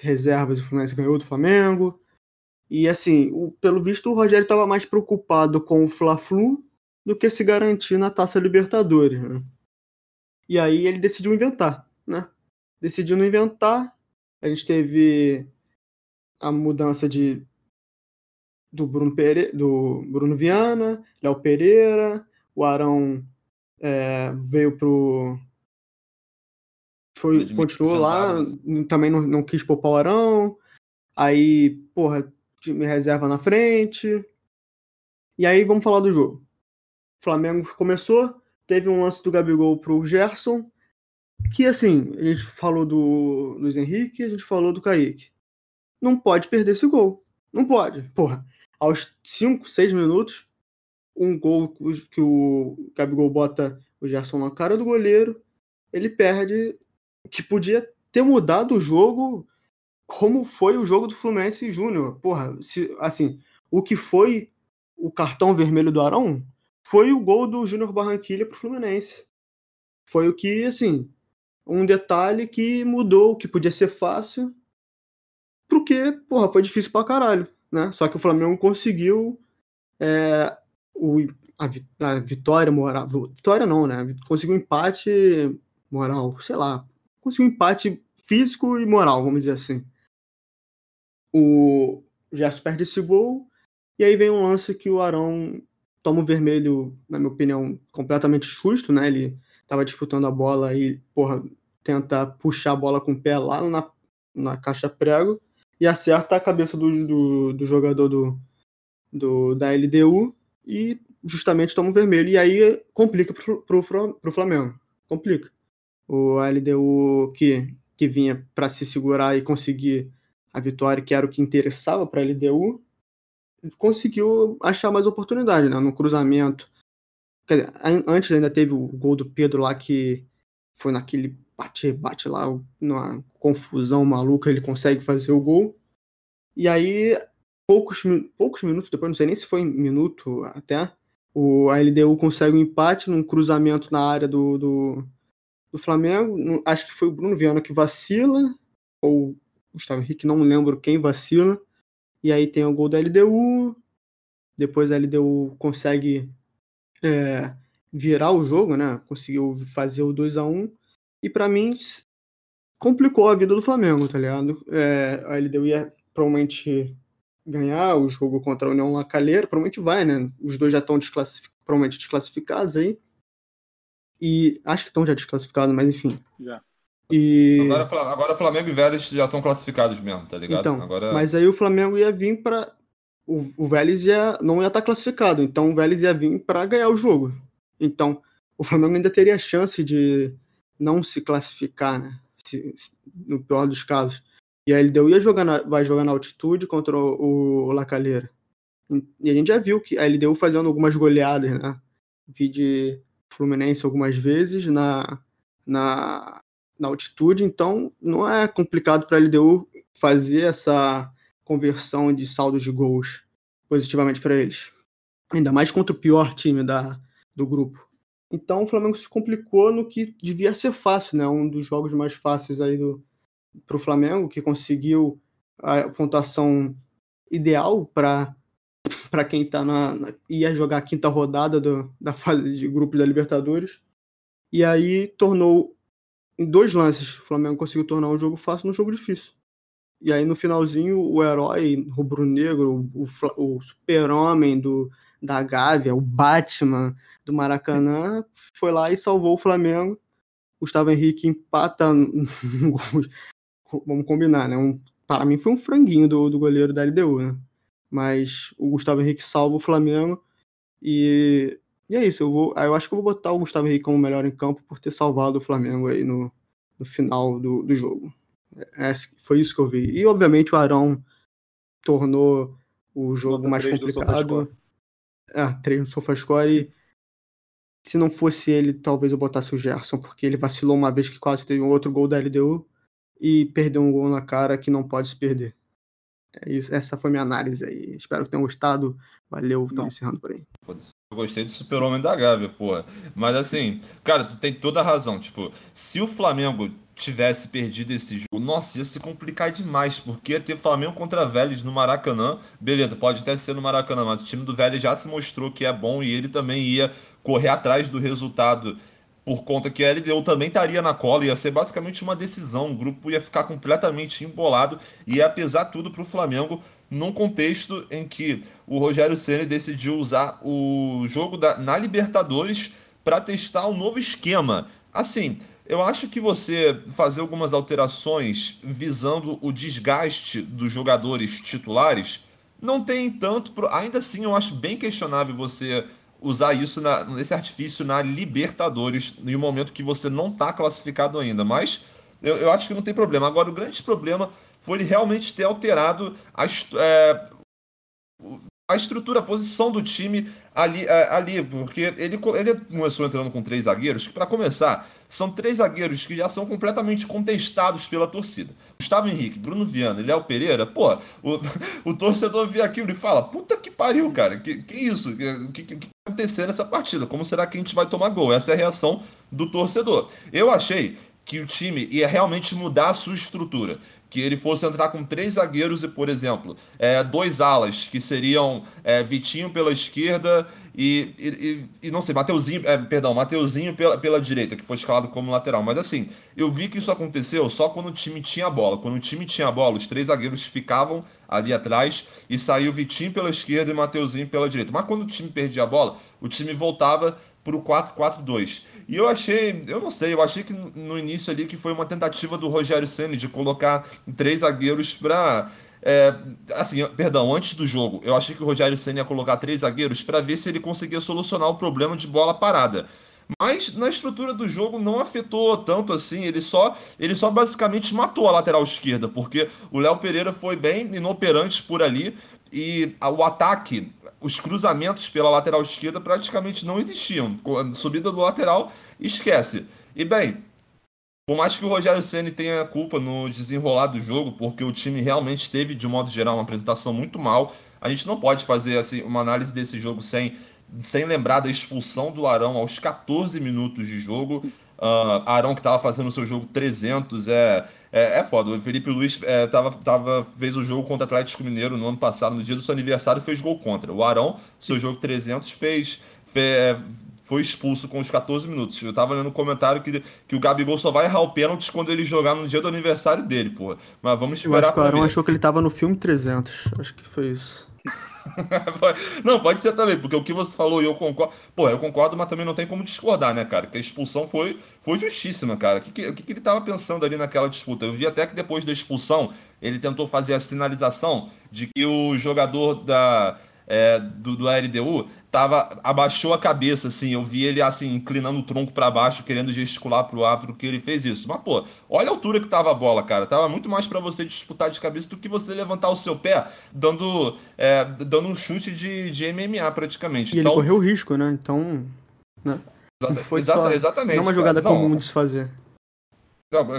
reservas e o Fluminense ganhou do Flamengo. E assim, o, pelo visto o Rogério estava mais preocupado com o Fla-Flu do que se garantir na Taça Libertadores. Né? E aí ele decidiu inventar, né? Decidiu inventar. A gente teve a mudança de do Bruno, Pere, do Bruno Viana, Léo Pereira, o Arão é, veio pro. Foi, continuou lá, também não, não quis poupar o Arão. Aí, porra, time reserva na frente. E aí vamos falar do jogo. O Flamengo começou, teve um lance do Gabigol pro Gerson, que assim, a gente falou do Luiz Henrique, a gente falou do Kaique. Não pode perder esse gol. Não pode. Porra, aos 5, 6 minutos, um gol que o Gabigol bota o Gerson na cara do goleiro, ele perde, que podia ter mudado o jogo como foi o jogo do Fluminense Júnior. Porra, se, assim, o que foi o cartão vermelho do Arão foi o gol do Júnior Barranquilha pro Fluminense. Foi o que, assim, um detalhe que mudou, que podia ser fácil, porque, porra, foi difícil pra caralho, né? Só que o Flamengo conseguiu é, o, a, a, vitória moral. Vitória não, né? Conseguiu empate moral, sei lá. Conseguiu empate físico e moral, vamos dizer assim. O Gerson perde esse gol, e aí vem um lance que o Arão toma o vermelho, na minha opinião, completamente justo, né? Ele tava disputando a bola e, porra, tenta puxar a bola com o pé lá na, na caixa prego e acerta a cabeça do, do, do jogador do, do, da LDU e justamente toma o vermelho. E aí complica pro, pro, pro Flamengo. Complica. O LDU que, que vinha para se segurar e conseguir a vitória, que era o que interessava para a LDU, conseguiu achar mais oportunidade, né? No cruzamento. Dizer, antes ainda teve o gol do Pedro lá que foi naquele bate-bate lá, numa confusão maluca, ele consegue fazer o gol. E aí, poucos, poucos minutos depois, não sei nem se foi minuto até, o, a LDU consegue um empate num cruzamento na área do, do, do Flamengo. Acho que foi o Bruno Viana que vacila, ou Gustavo Henrique, não lembro quem vacila. E aí tem o gol da LDU. Depois a LDU consegue é, virar o jogo, né? Conseguiu fazer o 2 a 1 E para mim complicou a vida do Flamengo, tá ligado? É, a LDU ia provavelmente ganhar o jogo contra a União Lacalheira, provavelmente vai, né? Os dois já estão desclassific... provavelmente desclassificados aí. E acho que estão já desclassificados, mas enfim. Já. E... Agora, agora Flamengo e Vélez já estão classificados mesmo, tá ligado? Então, agora... Mas aí o Flamengo ia vir para o, o Vélez ia, não ia estar tá classificado, então o Vélez ia vir para ganhar o jogo. Então, o Flamengo ainda teria chance de não se classificar, né? Se, se, no pior dos casos. E a LDU ia jogar na, vai jogar na altitude contra o, o Lacalheira. E a gente já viu que a LDU fazendo algumas goleadas, né? Vi de Fluminense algumas vezes na, na, na altitude, então não é complicado para a LDU fazer essa conversão de saldos de gols positivamente para eles. Ainda mais contra o pior time da, do grupo. Então o Flamengo se complicou no que devia ser fácil, né? Um dos jogos mais fáceis aí do para o Flamengo, que conseguiu a pontuação ideal para para quem tá na, na, ia jogar a quinta rodada do, da fase de grupo da Libertadores. E aí tornou em dois lances, o Flamengo conseguiu tornar um jogo fácil num jogo difícil. E aí no finalzinho, o herói rubro-negro, o, o super-homem do, da Gávea, o Batman do Maracanã, foi lá e salvou o Flamengo. Gustavo Henrique empata. Vamos combinar, né? Um, para mim foi um franguinho do, do goleiro da LDU, né? Mas o Gustavo Henrique salva o Flamengo. E, e é isso. Eu, vou, eu acho que eu vou botar o Gustavo Henrique como melhor em campo por ter salvado o Flamengo aí no, no final do, do jogo. É, foi isso que eu vi. E, obviamente, o Arão tornou o jogo mais complicado. Ah, três no SofaScore. E se não fosse ele, talvez eu botasse o Gerson, porque ele vacilou uma vez que quase teve um outro gol da LDU e perdeu um gol na cara que não pode se perder. É isso, essa foi minha análise aí. Espero que tenham gostado. Valeu, estamos encerrando por aí. Eu gostei do Super-Homem da Gávea, porra. Mas assim, cara, tu tem toda a razão. Tipo, se o Flamengo tivesse perdido esse jogo, nossa, ia se complicar demais, porque ia ter Flamengo contra Vélez no Maracanã. Beleza, pode até ser no Maracanã, mas o time do Vélez já se mostrou que é bom e ele também ia correr atrás do resultado por conta que a LDU também estaria na cola, ia ser basicamente uma decisão, o grupo ia ficar completamente embolado e apesar tudo para o Flamengo num contexto em que o Rogério Ceni decidiu usar o jogo da, na Libertadores para testar um novo esquema. Assim, eu acho que você fazer algumas alterações visando o desgaste dos jogadores titulares não tem tanto. Ainda assim, eu acho bem questionável você usar isso na, esse artifício na Libertadores em um momento que você não está classificado ainda. Mas eu, eu, acho que não tem problema. Agora, o grande problema foi ele realmente ter alterado a, é, a estrutura, a posição do time ali, é, ali porque ele, ele começou entrando com três zagueiros, que para começar, são três zagueiros que já são completamente contestados pela torcida. Gustavo Henrique, Bruno Viana e Léo Pereira, pô, o, o torcedor vê aquilo e fala, puta que pariu, cara, que, que isso? O que, que, que tá acontecer nessa partida? Como será que a gente vai tomar gol? Essa é a reação do torcedor. Eu achei que o time ia realmente mudar a sua estrutura que ele fosse entrar com três zagueiros e, por exemplo, é, dois alas, que seriam é, Vitinho pela esquerda e, e, e não sei, Mateuzinho, é, perdão, Mateuzinho pela, pela direita, que foi escalado como lateral. Mas assim, eu vi que isso aconteceu só quando o time tinha a bola. Quando o time tinha a bola, os três zagueiros ficavam ali atrás e saiu Vitinho pela esquerda e Mateuzinho pela direita. Mas quando o time perdia a bola, o time voltava para o 4-4-2. E eu achei, eu não sei, eu achei que no início ali que foi uma tentativa do Rogério Ceni de colocar três zagueiros para é, assim, perdão, antes do jogo, eu achei que o Rogério Ceni ia colocar três zagueiros para ver se ele conseguia solucionar o problema de bola parada. Mas na estrutura do jogo não afetou tanto assim, ele só, ele só basicamente matou a lateral esquerda, porque o Léo Pereira foi bem inoperante por ali e o ataque os cruzamentos pela lateral esquerda praticamente não existiam. Subida do lateral, esquece. E bem, por mais que o Rogério Ceni tenha culpa no desenrolar do jogo, porque o time realmente teve, de modo geral, uma apresentação muito mal, a gente não pode fazer assim, uma análise desse jogo sem, sem lembrar da expulsão do Arão aos 14 minutos de jogo. Uh, Arão que estava fazendo o seu jogo 300 é, é, é foda. O Felipe Luiz é, tava, tava, fez o jogo contra o Atlético Mineiro no ano passado, no dia do seu aniversário, fez gol contra. O Arão, seu jogo 300, fez, fez é, foi expulso com os 14 minutos. Eu tava lendo um comentário que, que o Gabigol só vai errar o pênalti quando ele jogar no dia do aniversário dele, porra. Mas vamos esperar. Eu acho que o Arão achou que ele tava no filme 300. Acho que foi isso. Não, pode ser também, porque o que você falou e eu concordo. Pô, eu concordo, mas também não tem como discordar, né, cara? Que a expulsão foi, foi justíssima, cara. O que, que, que, ele tava pensando ali naquela disputa? Eu vi até que depois da expulsão, ele tentou fazer a sinalização de que o jogador da, é, do, do tava abaixou a cabeça, assim, eu vi ele assim inclinando o tronco para baixo, querendo gesticular pro árbitro que ele fez isso. Mas pô, olha a altura que tava a bola, cara. Tava muito mais para você disputar de cabeça do que você levantar o seu pé dando é, dando um chute de, de MMA praticamente. E então, ele correu risco, né? Então, né? Foi exata, só, exatamente. Não é uma jogada cara. comum não, de se fazer.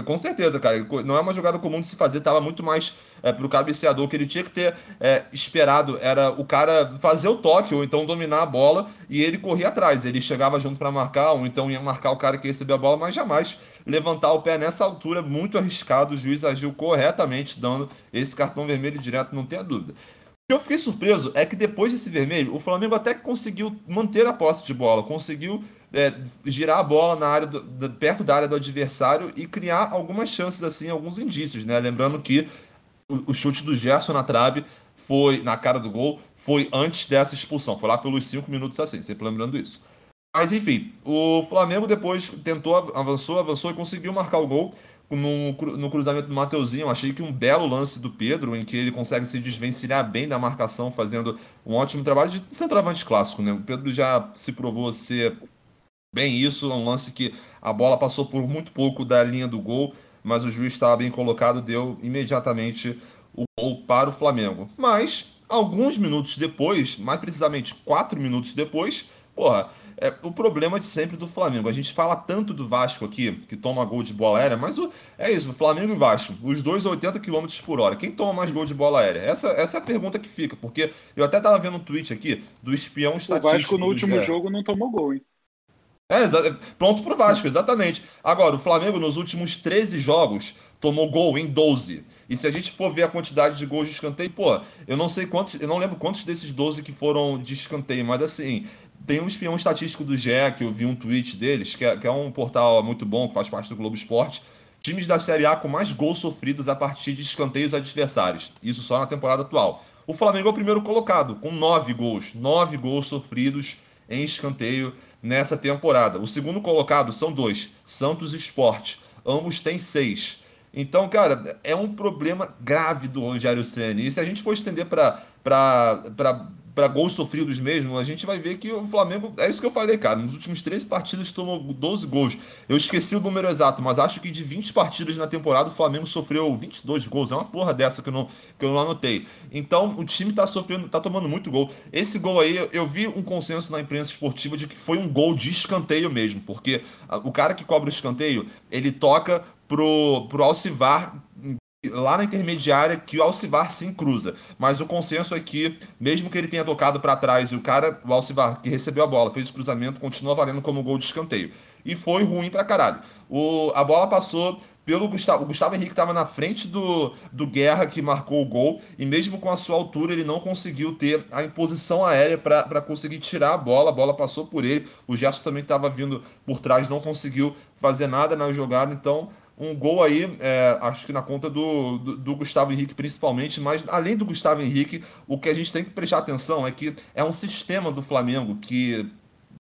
Com certeza, cara. Não é uma jogada comum de se fazer, tava muito mais é, pro cabeceador. que ele tinha que ter é, esperado era o cara fazer o toque, ou então dominar a bola, e ele corria atrás. Ele chegava junto para marcar, ou então ia marcar o cara que recebeu a bola, mas jamais levantar o pé nessa altura, muito arriscado. O juiz agiu corretamente, dando esse cartão vermelho direto, não tenha dúvida. O que eu fiquei surpreso é que depois desse vermelho, o Flamengo até conseguiu manter a posse de bola, conseguiu é, girar a bola na área do, perto da área do adversário e criar algumas chances, assim, alguns indícios, né? Lembrando que o, o chute do Gerson na trave foi, na cara do gol, foi antes dessa expulsão. Foi lá pelos cinco minutos assim, sempre lembrando isso. Mas enfim, o Flamengo depois tentou, avançou, avançou e conseguiu marcar o gol no, no cruzamento do Mateuzinho. Achei que um belo lance do Pedro, em que ele consegue se desvencilhar bem da marcação, fazendo um ótimo trabalho de centroavante clássico. Né? O Pedro já se provou ser bem isso. É um lance que a bola passou por muito pouco da linha do gol, mas o juiz estava bem colocado, deu imediatamente o gol para o Flamengo. Mas, alguns minutos depois, mais precisamente quatro minutos depois, porra, é o problema de sempre do Flamengo. A gente fala tanto do Vasco aqui, que toma gol de bola aérea, mas o, é isso, Flamengo e Vasco, os dois 80 km por hora. Quem toma mais gol de bola aérea? Essa, essa é a pergunta que fica, porque eu até tava vendo um tweet aqui do espião estatístico. O Vasco no último jogo não tomou gol, hein? É, pronto pro Vasco, exatamente. Agora, o Flamengo nos últimos 13 jogos tomou gol em 12. E se a gente for ver a quantidade de gols de escanteio, pô, eu não sei quantos, eu não lembro quantos desses 12 que foram de escanteio, mas assim, tem um espião estatístico do GE, que eu vi um tweet deles, que é, que é um portal muito bom, que faz parte do Globo Esporte. Times da Série A com mais gols sofridos a partir de escanteios adversários. Isso só na temporada atual. O Flamengo é o primeiro colocado, com nove gols. Nove gols sofridos em escanteio nessa temporada. O segundo colocado são dois, Santos e Sport. Ambos têm seis. Então, cara, é um problema grave do Rogério Ceni. E se a gente for estender para para gols sofridos mesmo, a gente vai ver que o Flamengo, é isso que eu falei, cara, nos últimos 13 partidas tomou 12 gols. Eu esqueci o número exato, mas acho que de 20 partidas na temporada o Flamengo sofreu 22 gols. É uma porra dessa que eu não, que eu não anotei. Então, o time tá sofrendo, tá tomando muito gol. Esse gol aí, eu vi um consenso na imprensa esportiva de que foi um gol de escanteio mesmo, porque o cara que cobra o escanteio, ele toca pro, pro Alcivar lá na intermediária que o Alcivar sim cruza. Mas o consenso é que, mesmo que ele tenha tocado para trás e o cara, o Alcivar, que recebeu a bola, fez o cruzamento, continua valendo como gol de escanteio. E foi ruim pra caralho. O, a bola passou pelo Gustavo. O Gustavo Henrique estava na frente do, do Guerra, que marcou o gol, e mesmo com a sua altura, ele não conseguiu ter a imposição aérea para conseguir tirar a bola. A bola passou por ele. O Gerson também estava vindo por trás, não conseguiu fazer nada na jogada. Então, um gol aí, é, acho que na conta do, do, do, Gustavo Henrique principalmente, mas além do Gustavo Henrique, o que a gente tem que prestar atenção é que é um sistema do Flamengo que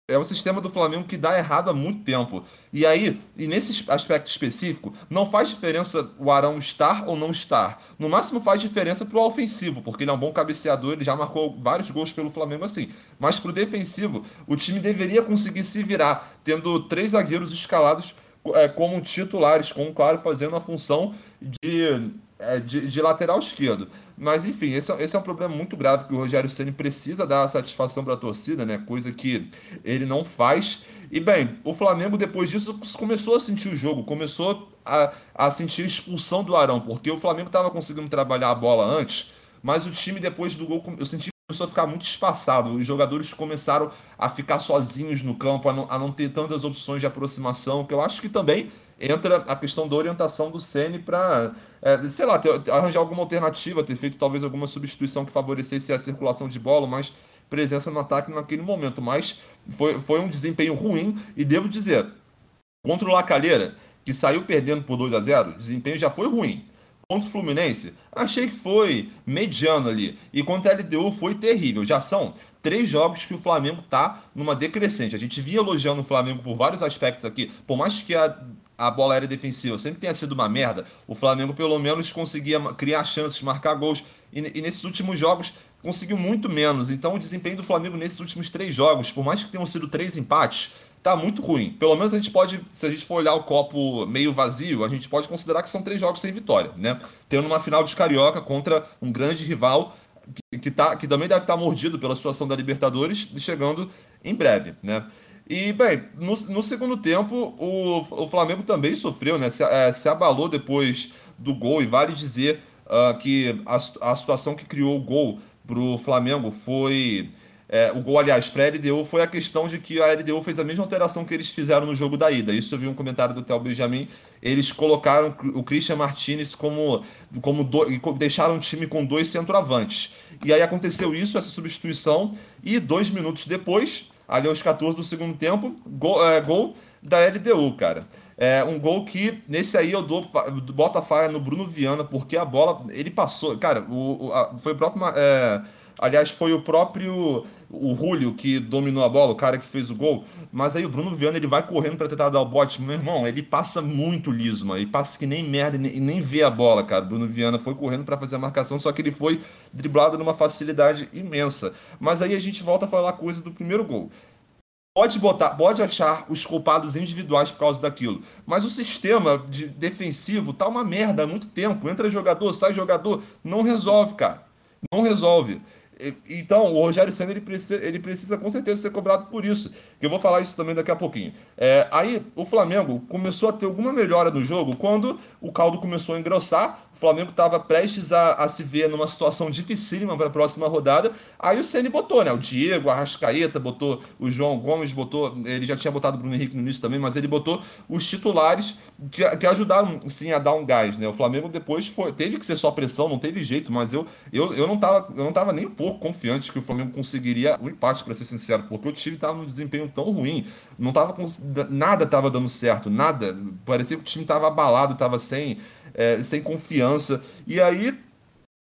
é um sistema do Flamengo que dá errado há muito tempo. E aí, e nesse aspecto específico, não faz diferença o Arão estar ou não estar. No máximo faz diferença para o ofensivo, porque ele é um bom cabeceador, ele já marcou vários gols pelo Flamengo assim. Mas para o defensivo, o time deveria conseguir se virar, tendo três zagueiros escalados é, como titulares, com claro fazendo a função de, é, de, de, lateral esquerdo. Mas enfim, esse, é, esse é um problema muito grave que o Rogério Ceni precisa dar satisfação para a torcida, né? Coisa que ele não faz. E bem, o Flamengo depois disso começou a sentir o jogo, começou a, a sentir a expulsão do Arão, porque o Flamengo estava conseguindo trabalhar a bola antes, mas o time depois do gol, eu senti começou a ficar muito espaçado. Os jogadores começaram a ficar sozinhos no campo, a não, a não, ter tantas opções de aproximação, que eu acho que também entra a questão da orientação do Ceni para, é, sei lá, ter, arranjar alguma alternativa, ter feito talvez alguma substituição que favorecesse a circulação de bola, mas presença no ataque naquele momento. Mas foi, foi um desempenho ruim e devo dizer, contra o Lacalheira, que saiu perdendo por 2 a 0 o desempenho já foi ruim contra o Fluminense, achei que foi mediano ali. E contra a LDU foi terrível. Já são três jogos que o Flamengo tá numa decrescente. A gente vinha elogiando o Flamengo por vários aspectos aqui. Por mais que a, a bola aérea defensiva sempre tenha sido uma merda, o Flamengo pelo menos conseguia criar chances, marcar gols. E, e nesses últimos jogos conseguiu muito menos. Então o desempenho do Flamengo nesses últimos três jogos, por mais que tenham sido três empates, tá muito ruim. Pelo menos a gente pode, se a gente for olhar o copo meio vazio, a gente pode considerar que são três jogos sem vitória, né? Tendo uma final de Carioca contra um grande rival que, que, tá, que também deve estar mordido pela situação da Libertadores, chegando em breve, né? E, bem, no, no segundo tempo, o, o Flamengo também sofreu, né? Se, é, se abalou depois do gol, e vale dizer uh, que a, a situação que criou o gol para o Flamengo foi é, o gol, aliás, para a LDU foi a questão de que a LDU fez a mesma alteração que eles fizeram no jogo da ida. Isso eu vi um comentário do Theo Benjamin. Eles colocaram o Christian Martinez como. como do, deixaram o time com dois centroavantes. E aí aconteceu isso, essa substituição, e dois minutos depois, ali aos 14 do segundo tempo, gol, é, gol da LDU, cara. É um gol que, nesse aí, eu dou, boto a falha no Bruno Viana, porque a bola, ele passou. Cara, o, o a, foi o próprio. É, aliás, foi o próprio o Julio que dominou a bola, o cara que fez o gol, mas aí o Bruno Viana ele vai correndo para tentar dar o bote. Meu irmão, ele passa muito liso, mano. Ele passa que nem merda e nem, nem vê a bola, cara. Bruno Viana foi correndo para fazer a marcação, só que ele foi driblado numa facilidade imensa. Mas aí a gente volta a falar coisa do primeiro gol. Pode botar, pode achar os culpados individuais por causa daquilo, mas o sistema de defensivo tá uma merda há muito tempo. Entra jogador, sai jogador, não resolve, cara. Não resolve. Então, o Rogério Senna ele precisa, ele precisa com certeza ser cobrado por isso. Eu vou falar isso também daqui a pouquinho. É, aí, o Flamengo começou a ter alguma melhora no jogo quando o caldo começou a engrossar. O Flamengo estava prestes a, a, se ver numa situação dificílima para a próxima rodada. Aí o Ceni botou, né? O Diego, a Rascaeta, botou o João Gomes, botou. Ele já tinha botado o Bruno Henrique no início também, mas ele botou os titulares que, que ajudaram, sim, a dar um gás, né? O Flamengo depois foi, teve que ser só pressão, não teve jeito, mas eu, eu, eu, não, tava, eu não tava nem um pouco confiante que o Flamengo conseguiria o um empate, para ser sincero, porque o time estava num desempenho tão ruim, não tava nada estava dando certo, nada. Parecia que o time estava abalado, estava sem é, sem confiança. E aí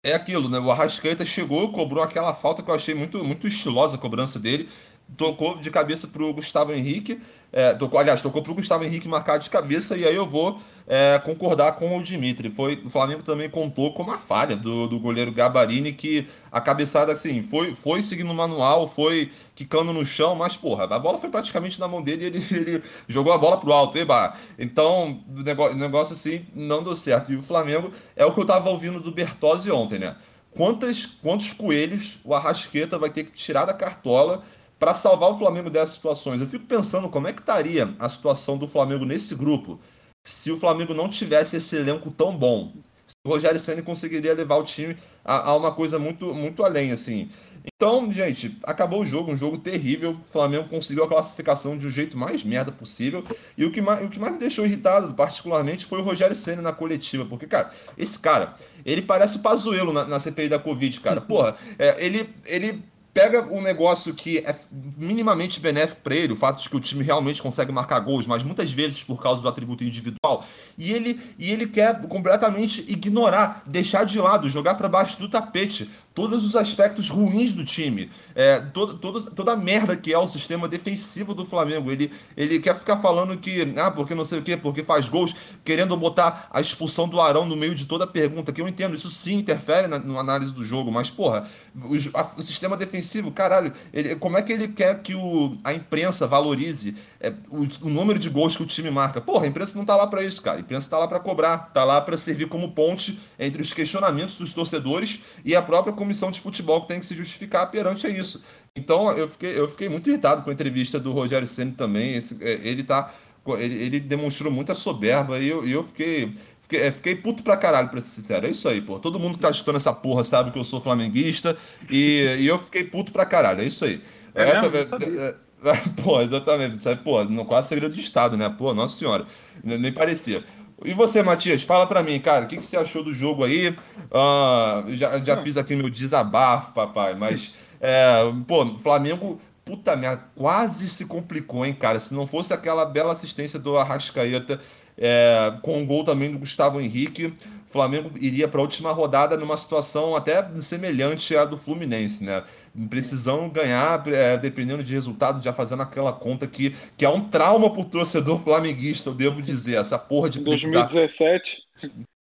é aquilo, né? O Arrascaeta chegou, cobrou aquela falta que eu achei muito, muito estilosa a cobrança dele. Tocou de cabeça pro Gustavo Henrique. É, tocou, aliás, tocou pro Gustavo Henrique marcar de cabeça, e aí eu vou é, concordar com o Dimitri. Foi, o Flamengo também contou com uma falha do, do goleiro Gabarini, que a cabeçada, assim, foi, foi seguindo o manual, foi quicando no chão, mas, porra, a bola foi praticamente na mão dele e ele, ele jogou a bola pro alto, eba. Então, o negócio, o negócio, assim, não deu certo. E o Flamengo é o que eu tava ouvindo do Bertozzi ontem, né? Quantas, quantos coelhos o Arrasqueta vai ter que tirar da cartola para salvar o Flamengo dessas situações. Eu fico pensando como é que estaria a situação do Flamengo nesse grupo se o Flamengo não tivesse esse elenco tão bom. Se o Rogério Senna conseguiria levar o time a, a, uma coisa muito, muito além, assim. Então, gente, acabou o jogo, um jogo terrível. O Flamengo conseguiu a classificação de um jeito mais merda possível. E o que mais, o que mais me deixou irritado, particularmente, foi o Rogério Senna na coletiva. Porque, cara, esse cara, ele parece o Pazuelo na, na CPI da Covid, cara. Porra, é, ele, ele pega um negócio que é minimamente benéfico para ele, o fato de que o time realmente consegue marcar gols, mas muitas vezes por causa do atributo individual, e ele, e ele quer completamente ignorar, deixar de lado, jogar para baixo do tapete todos os aspectos ruins do time, é, todo, todo, toda a merda que é o sistema defensivo do Flamengo. Ele, ele quer ficar falando que, ah, porque não sei o quê, porque faz gols, querendo botar a expulsão do Arão no meio de toda a pergunta, que eu entendo, isso sim interfere na, na análise do jogo, mas, porra, o, a, o sistema defensivo, caralho, ele, como é que ele quer que o, a imprensa valorize é, o, o, número de gols que o time marca? Porra, a imprensa não tá lá para isso, cara. A imprensa tá lá para cobrar, tá lá para servir como ponte entre os questionamentos dos torcedores e a própria comissão de futebol que tem que se justificar perante isso. Então eu fiquei, eu fiquei muito irritado com a entrevista do Rogério Senna também. Esse, é, ele tá. Ele, ele, demonstrou muita soberba e eu, eu fiquei. Fiquei, é, fiquei puto pra caralho, pra ser sincero. É isso aí, pô. Todo mundo que tá escutando essa porra sabe que eu sou flamenguista e, e eu fiquei puto pra caralho. É isso aí. É essa, é, pô, exatamente. Aí, pô, quase segredo de Estado, né? Pô, nossa senhora. Nem parecia. E você, Matias, fala para mim, cara, o que, que você achou do jogo aí? Uh, já já fiz aqui meu desabafo, papai, mas, é, pô, Flamengo, puta merda, quase se complicou, hein, cara? Se não fosse aquela bela assistência do Arrascaeta, é, com o gol também do Gustavo Henrique, o Flamengo iria para a última rodada numa situação até semelhante à do Fluminense, né? precisam ganhar, é, dependendo de resultado, já fazendo aquela conta que, que é um trauma pro torcedor flamenguista, eu devo dizer, essa porra de precisar... 2017.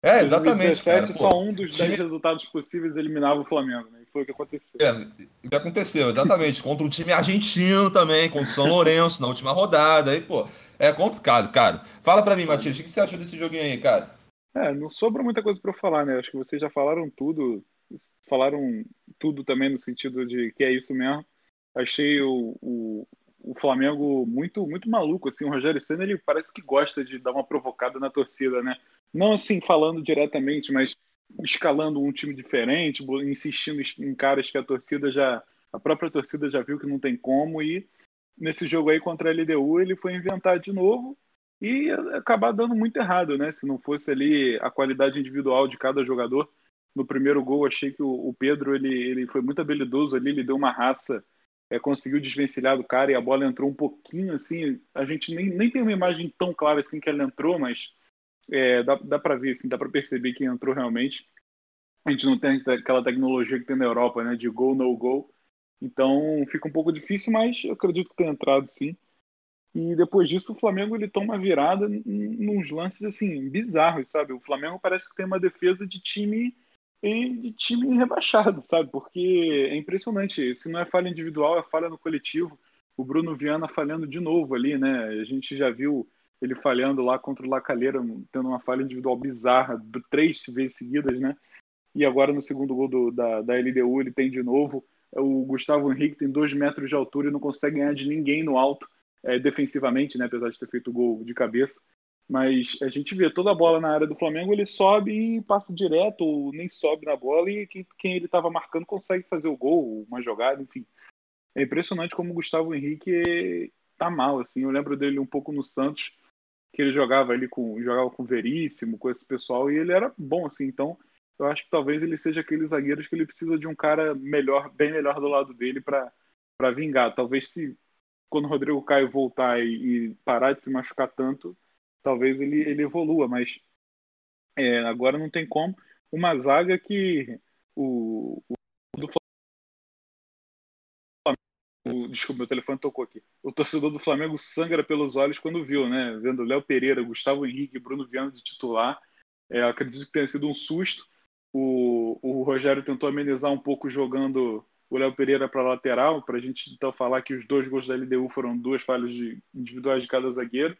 É, exatamente. 2017, cara, só um dos 10 resultados possíveis eliminava o Flamengo, né? Foi o que aconteceu. É, o que aconteceu, exatamente. contra um time argentino também, contra o São Lourenço na última rodada. Aí, pô, é complicado, cara. Fala pra mim, Matias, o que você achou desse joguinho aí, cara? É, não sobra muita coisa para eu falar, né? Acho que vocês já falaram tudo. Falaram tudo também no sentido de que é isso mesmo. Achei o, o, o Flamengo muito muito maluco, assim. O Rogério Senna, ele parece que gosta de dar uma provocada na torcida, né? Não assim falando diretamente, mas escalando um time diferente, insistindo em caras que a torcida já, a própria torcida já viu que não tem como e nesse jogo aí contra a LDU ele foi inventar de novo e acabar dando muito errado, né? Se não fosse ali a qualidade individual de cada jogador. No primeiro gol achei que o, Pedro ele, ele foi muito habilidoso ali, ele deu uma raça, é, conseguiu desvencilhar do cara e a bola entrou um pouquinho assim. A gente nem, nem tem uma imagem tão clara assim que ela entrou, mas é, dá, dá para ver, assim, dá para perceber que entrou realmente. A gente não tem aquela tecnologia que tem na Europa, né, de gol, no gol. Então fica um pouco difícil, mas eu acredito que tem entrado sim. E depois disso o Flamengo ele toma virada nos lances assim bizarros, sabe? O Flamengo parece que tem uma defesa de time de time rebaixado, sabe? Porque é impressionante. Se não é falha individual, é falha no coletivo. O Bruno Viana falhando de novo ali, né? A gente já viu ele falhando lá contra o Lacalheira, tendo uma falha individual bizarra, três vezes seguidas, né? E agora no segundo gol do, da, da LDU ele tem de novo. O Gustavo Henrique tem dois metros de altura e não consegue ganhar de ninguém no alto, é, defensivamente, né? Apesar de ter feito gol de cabeça. Mas a gente vê toda a bola na área do Flamengo, ele sobe e passa direto, ou nem sobe na bola, e quem, quem ele estava marcando consegue fazer o gol, uma jogada, enfim. É impressionante como o Gustavo Henrique tá mal, assim. Eu lembro dele um pouco no Santos, que ele jogava ali com jogava com Veríssimo, com esse pessoal e ele era bom assim. Então, eu acho que talvez ele seja aquele zagueiro que ele precisa de um cara melhor, bem melhor do lado dele para para vingar. Talvez se quando o Rodrigo Caio voltar e, e, parar de se machucar tanto, talvez ele ele evolua, mas é, agora não tem como uma zaga que o, o o, desculpa, meu telefone tocou aqui. O torcedor do Flamengo sangra pelos olhos quando viu, né? Vendo Léo Pereira, Gustavo Henrique Bruno Viana de titular. É, acredito que tenha sido um susto. O, o Rogério tentou amenizar um pouco jogando o Léo Pereira para lateral, para a gente então falar que os dois gols da LDU foram duas falhas de, individuais de cada zagueiro.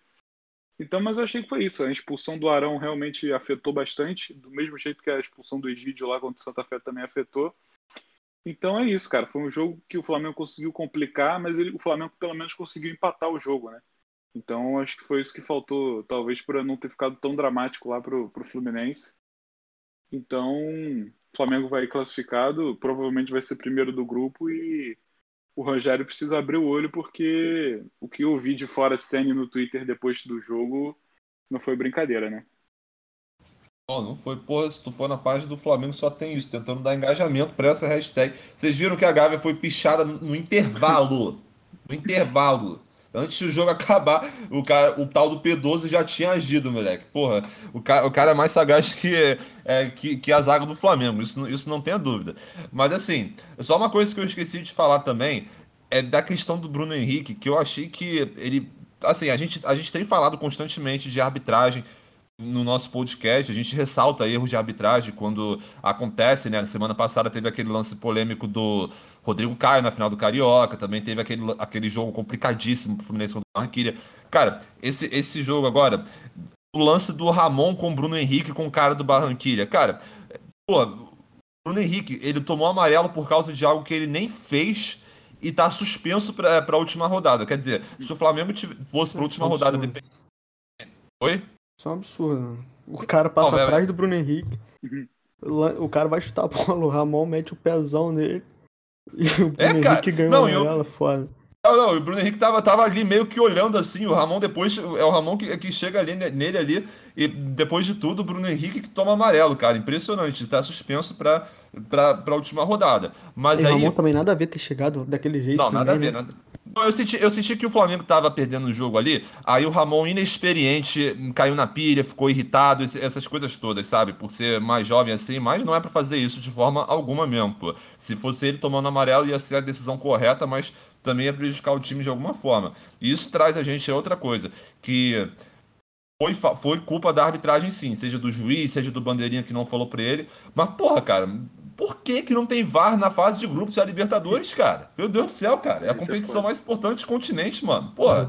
Então, mas eu achei que foi isso. A expulsão do Arão realmente afetou bastante, do mesmo jeito que a expulsão do Egídio lá contra o Santa Fé também afetou. Então é isso, cara. Foi um jogo que o Flamengo conseguiu complicar, mas ele, o Flamengo pelo menos conseguiu empatar o jogo, né? Então acho que foi isso que faltou, talvez para não ter ficado tão dramático lá pro, pro Fluminense. Então, o Flamengo vai classificado, provavelmente vai ser primeiro do grupo e o Rogério precisa abrir o olho porque o que eu vi de fora Sene no Twitter depois do jogo não foi brincadeira, né? Oh, não foi, porra, se tu for na página do Flamengo só tem isso, tentando dar engajamento para essa hashtag. Vocês viram que a Gávea foi pichada no intervalo. no intervalo. Antes do jogo acabar, o, cara, o tal do P12 já tinha agido, moleque. Porra, o cara, o cara é mais sagaz que, é, que, que a zaga do Flamengo, isso, isso não tenha dúvida. Mas assim, só uma coisa que eu esqueci de falar também é da questão do Bruno Henrique, que eu achei que ele. Assim, a gente, a gente tem falado constantemente de arbitragem, no nosso podcast, a gente ressalta erros de arbitragem quando acontece, né? Semana passada teve aquele lance polêmico do Rodrigo Caio na final do Carioca, também teve aquele, aquele jogo complicadíssimo pro Fluminense contra o Barranquilla. Cara, esse, esse jogo agora, o lance do Ramon com o Bruno Henrique com o cara do Barranquilla. Cara, pô, Bruno Henrique, ele tomou amarelo por causa de algo que ele nem fez e tá suspenso pra, pra última rodada. Quer dizer, se o Flamengo fosse pra última rodada... Depend... Oi? Isso é um absurdo. O cara passa oh, atrás do Bruno Henrique. O cara vai chutar a bola, o Ramon mete o pezão nele. E o Bruno é, Henrique ganha não, uma eu... foda. Não, não, o Bruno Henrique tava, tava ali meio que olhando assim, o Ramon depois, é o Ramon que, que chega ali nele ali, e depois de tudo, o Bruno Henrique que toma amarelo, cara, impressionante, está suspenso pra, pra, pra última rodada. Mas e aí... o Ramon também nada a ver ter chegado daquele jeito. Não, nada a ver, né? nada... Eu senti, eu senti que o Flamengo tava perdendo o jogo ali, aí o Ramon, inexperiente, caiu na pilha, ficou irritado, essas coisas todas, sabe? Por ser mais jovem assim, mas não é para fazer isso de forma alguma mesmo, pô. Se fosse ele tomando amarelo, ia ser a decisão correta, mas também ia prejudicar o time de alguma forma. E isso traz a gente a outra coisa, que foi, foi culpa da arbitragem sim, seja do juiz, seja do bandeirinha que não falou pra ele, mas porra, cara, Por que, que não tem VAR na fase de grupos da Libertadores, cara? Meu Deus do céu, cara. É a é competição mais importante do continente, mano. Porra.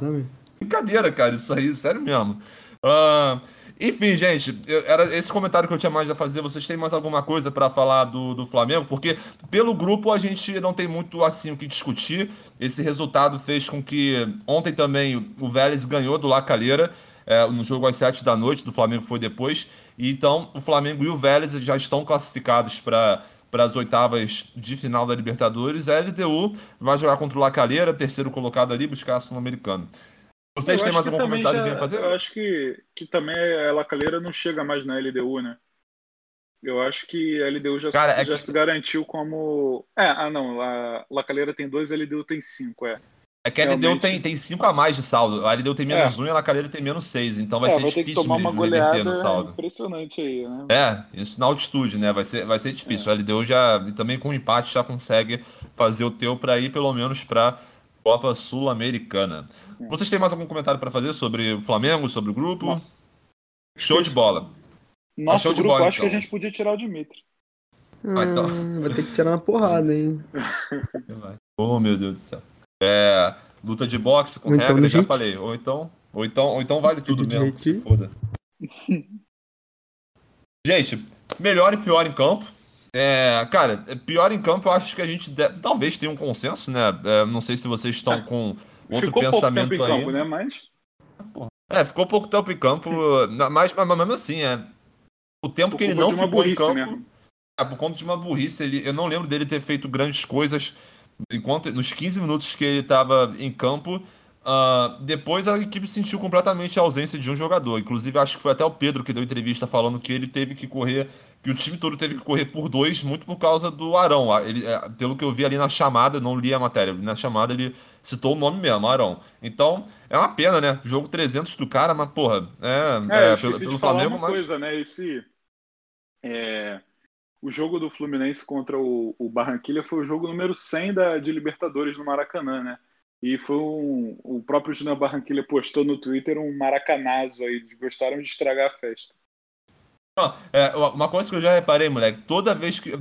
Brincadeira, cara, isso aí, sério mesmo. Uh, enfim, gente, era esse comentário que eu tinha mais a fazer. Vocês têm mais alguma coisa para falar do, do Flamengo? Porque pelo grupo a gente não tem muito assim o que discutir. Esse resultado fez com que ontem também o Vélez ganhou do Lacalheira. É, no jogo às 7 da noite, do Flamengo foi depois. E então o Flamengo e o Vélez já estão classificados para para as oitavas de final da Libertadores. A LDU vai jogar contra o Lacalheira, terceiro colocado ali, buscar a Sul-Americano. Vocês têm mais algum comentário a fazer? Eu acho que, que também a Lacalheira não chega mais na LDU, né? Eu acho que a LDU já, Cara, é já que... se garantiu como. É, ah, não. A Lacalheira tem dois, a LDU tem cinco, é. É que a Realmente... LDU tem, tem cinco a mais de saldo. A LDU tem menos é. um e a Lacalheira tem menos seis. Então vai é, ser vai difícil ter que tomar uma goleada no saldo. Impressionante aí, né? É, isso na altitude, né? Vai ser, vai ser difícil. É. A LDU já, também com empate, já consegue fazer o teu para ir pelo menos para Copa Sul-Americana. É. Vocês têm mais algum comentário para fazer sobre o Flamengo, sobre o grupo? Não. Show de bola. Nosso show grupo, de bola, acho então. que a gente podia tirar o Dimitri. Ah, então. Vai ter que tirar uma porrada, hein? oh, meu Deus do céu. É, luta de boxe com ou então regra, então já falei. Ou então, ou então, ou então vale tudo mesmo, se foda. Gente, melhor e pior em campo. É, cara, pior em campo eu acho que a gente deve, talvez tenha um consenso, né? É, não sei se vocês estão é. com outro ficou pensamento pouco tempo aí. Em campo, né? Mas... É, ficou pouco tempo em campo, mas, mas mesmo assim, é. O tempo por que ele não ficou burrice, em campo. Né? É, por conta de uma burrice, ele, eu não lembro dele ter feito grandes coisas enquanto nos 15 minutos que ele estava em campo, uh, depois a equipe sentiu completamente a ausência de um jogador. Inclusive, acho que foi até o Pedro que deu entrevista falando que ele teve que correr, que o time todo teve que correr por dois, muito por causa do Arão. Ele, é, pelo que eu vi ali na chamada, não li a matéria, na chamada ele citou o nome mesmo, Arão. Então, é uma pena, né? Jogo 300 do cara, mas, porra, é, é, é pelo, pelo Flamengo, uma mas... coisa, né? Esse. É o jogo do Fluminense contra o, o Barranquilla foi o jogo número 100 da, de Libertadores no Maracanã, né? E foi um, o próprio Júnior Barranquilla postou no Twitter um maracanazo aí, gostaram de estragar a festa. Não, é, uma coisa que eu já reparei, moleque, toda vez que,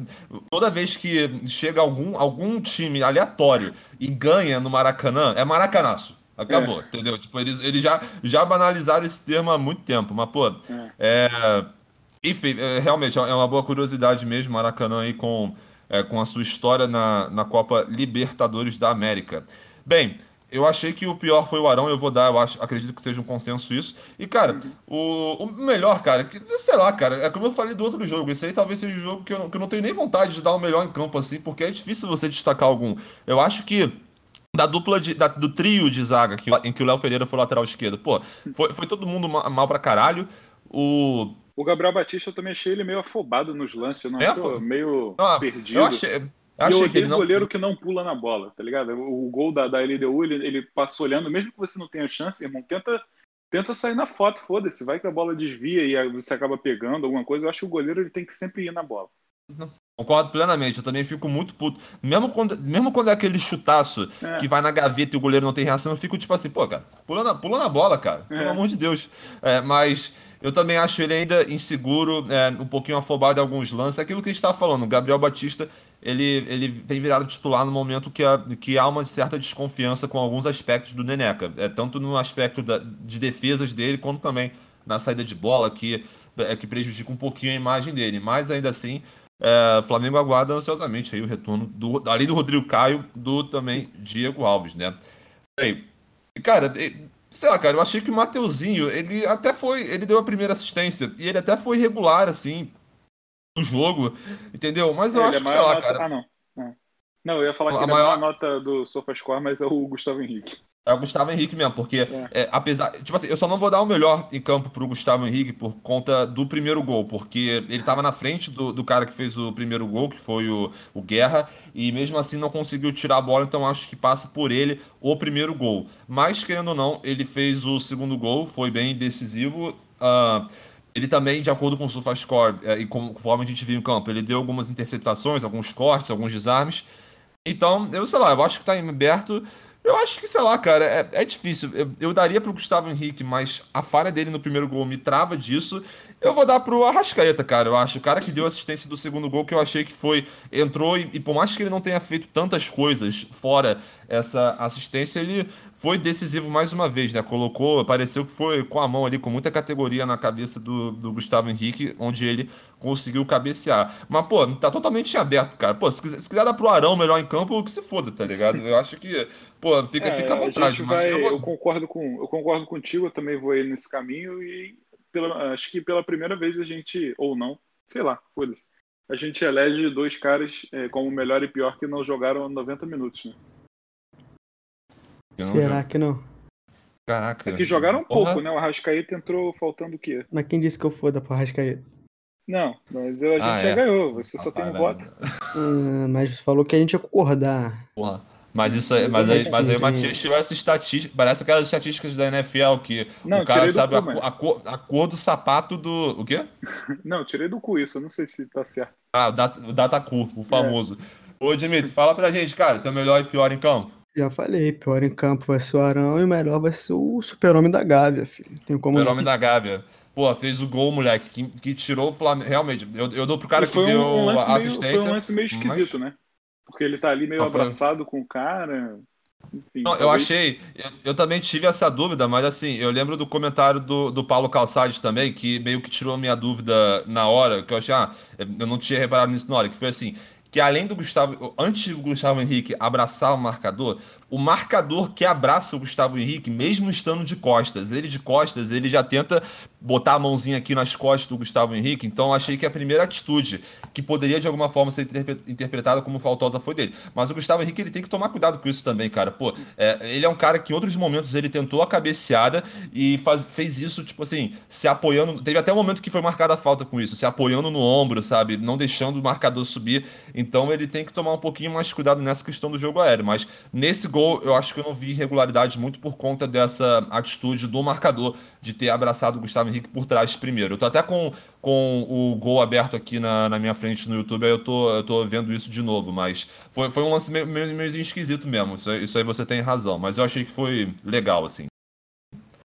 toda vez que chega algum, algum time aleatório e ganha no Maracanã, é maracanaço. Acabou, é. entendeu? Tipo, eles, eles já, já banalizaram esse termo há muito tempo, mas, pô, é, é enfim, é, realmente é uma boa curiosidade mesmo, Maracanã aí com, é, com a sua história na, na Copa Libertadores da América. Bem, eu achei que o pior foi o Arão, eu vou dar, eu acho, acredito que seja um consenso isso. E, cara, o, o melhor, cara, que, sei lá, cara, é como eu falei do outro jogo. Esse aí talvez seja um jogo que eu, que eu não tenho nem vontade de dar o melhor em campo, assim, porque é difícil você destacar algum. Eu acho que da dupla de, da, do trio de zaga que, em que o Léo Pereira foi lateral esquerdo, pô, foi, foi todo mundo mal, mal pra caralho. O o Gabriel Batista eu também achei ele meio afobado nos lances, não é, achou meio ah, perdido. Eu achei, eu achei e eu odeio não... goleiro que não pula na bola, tá ligado? O, o gol da, da LDU, ele, ele passa olhando, mesmo que você não tenha chance, irmão, tenta, tenta sair na foto, foda-se, vai que a bola desvia e você acaba pegando alguma coisa. Eu acho que o goleiro ele tem que sempre ir na bola. Concordo plenamente, eu também fico muito puto. Mesmo quando, mesmo quando é aquele chutaço é. que vai na gaveta e o goleiro não tem reação, eu fico tipo assim, pô, cara, pula na, na bola, cara. É. Pelo amor de Deus. É, mas eu também acho ele ainda inseguro, é, um pouquinho afobado em alguns lances. Aquilo que a gente estava falando, o Gabriel Batista, ele, ele tem virado titular no momento que, a, que há uma certa desconfiança com alguns aspectos do Neneca. É, tanto no aspecto da, de defesas dele, quanto também na saída de bola, que, é, que prejudica um pouquinho a imagem dele. Mas ainda assim, é, Flamengo aguarda ansiosamente aí o retorno, do, além do Rodrigo Caio, do também Diego Alves, né? Bem, cara, Sei lá, cara, eu achei que o Mateuzinho, ele até foi. Ele deu a primeira assistência. E ele até foi regular, assim, no jogo. Entendeu? Mas eu é, acho é que, sei lá, nota... cara. Ah, não. Não, eu ia falar que a ele maior... é a nota do SofaScore, mas é o Gustavo Henrique. É o Gustavo Henrique mesmo, porque é. É, apesar. Tipo assim, eu só não vou dar o melhor em campo pro Gustavo Henrique por conta do primeiro gol, porque ele tava na frente do, do cara que fez o primeiro gol, que foi o, o Guerra, e mesmo assim não conseguiu tirar a bola, então acho que passa por ele o primeiro gol. Mas, querendo ou não, ele fez o segundo gol, foi bem decisivo. Uh, ele também, de acordo com o SofaScore, é, e conforme a gente viu em campo, ele deu algumas interceptações, alguns cortes, alguns desarmes. Então, eu sei lá, eu acho que tá em aberto. Eu acho que, sei lá, cara, é, é difícil. Eu, eu daria pro Gustavo Henrique, mas a falha dele no primeiro gol me trava disso. Eu vou dar pro Arrascaeta, cara. Eu acho. O cara que deu assistência do segundo gol, que eu achei que foi. Entrou e, e, por mais que ele não tenha feito tantas coisas fora essa assistência, ele foi decisivo mais uma vez, né? Colocou, pareceu que foi com a mão ali, com muita categoria na cabeça do, do Gustavo Henrique, onde ele conseguiu cabecear. Mas, pô, tá totalmente aberto, cara. Pô, se quiser, se quiser dar pro Arão melhor em campo, que se foda, tá ligado? Eu acho que, pô, fica, é, fica à vontade. Vai, eu, vou... eu, concordo com, eu concordo contigo, eu também vou ir nesse caminho e pela, acho que pela primeira vez a gente, ou não, sei lá, foda-se. A gente elege dois caras é, como melhor e pior que não jogaram 90 minutos, né? Será que não? Caraca. É que jogaram um pouco, né? O Arrascaeta entrou faltando o quê? Mas quem disse que eu foda pro Arrascaeta? Não, mas a gente ah, já é. ganhou, você só ah, tem um voto. Ah, mas falou que a gente ia concordar. Porra. Mas isso aí, mas aí, mas aí o Matias tirou essa estatística, parece aquelas estatísticas da NFL que não, o cara sabe cu, a, a, cor, a cor do sapato do. O quê? Não, tirei do cu isso, eu não sei se tá certo. Ah, o data, o data cu, o famoso. É. Ô, Dimitri, fala pra gente, cara, teu melhor e pior em campo. Já falei, pior em campo vai ser o Arão e o melhor vai ser o super-homem da Gávea, filho. Tem como super-homem da Gávea. Pô, fez o gol, moleque, que, que tirou o Flamengo. Realmente, eu, eu dou pro cara que deu um a assistência. Meio, foi um lance meio esquisito, mas... né? Porque ele tá ali meio abraçado com o cara. Enfim, não, talvez... eu achei. Eu, eu, também tive essa dúvida, mas assim, eu lembro do comentário do, do Paulo Calçades também, que meio que tirou minha dúvida na hora, que eu achei, ah, eu não tinha reparado nisso na hora, que foi assim, que além do Gustavo, antes do Gustavo Henrique abraçar o marcador, o marcador que abraça o Gustavo Henrique, mesmo estando de costas, ele de costas, ele já tenta botar a mãozinha aqui nas costas do Gustavo Henrique, então achei que a primeira atitude que poderia de alguma forma ser interpretada como faltosa foi dele. Mas o Gustavo Henrique ele tem que tomar cuidado com isso também, cara. Pô, é, ele é um cara que em outros momentos ele tentou a cabeceada e faz, fez isso, tipo assim, se apoiando. Teve até um momento que foi marcada a falta com isso, se apoiando no ombro, sabe? Não deixando o marcador subir. Então ele tem que tomar um pouquinho mais cuidado nessa questão do jogo aéreo. Mas nesse gol, eu acho que eu não vi irregularidade muito por conta dessa atitude do marcador de ter abraçado o Gustavo Henrique por trás primeiro. Eu tô até com, com o gol aberto aqui na, na minha frente no YouTube, aí eu tô, eu tô vendo isso de novo, mas foi, foi um lance meio, meio, meio esquisito mesmo. Isso, isso aí você tem razão, mas eu achei que foi legal, assim.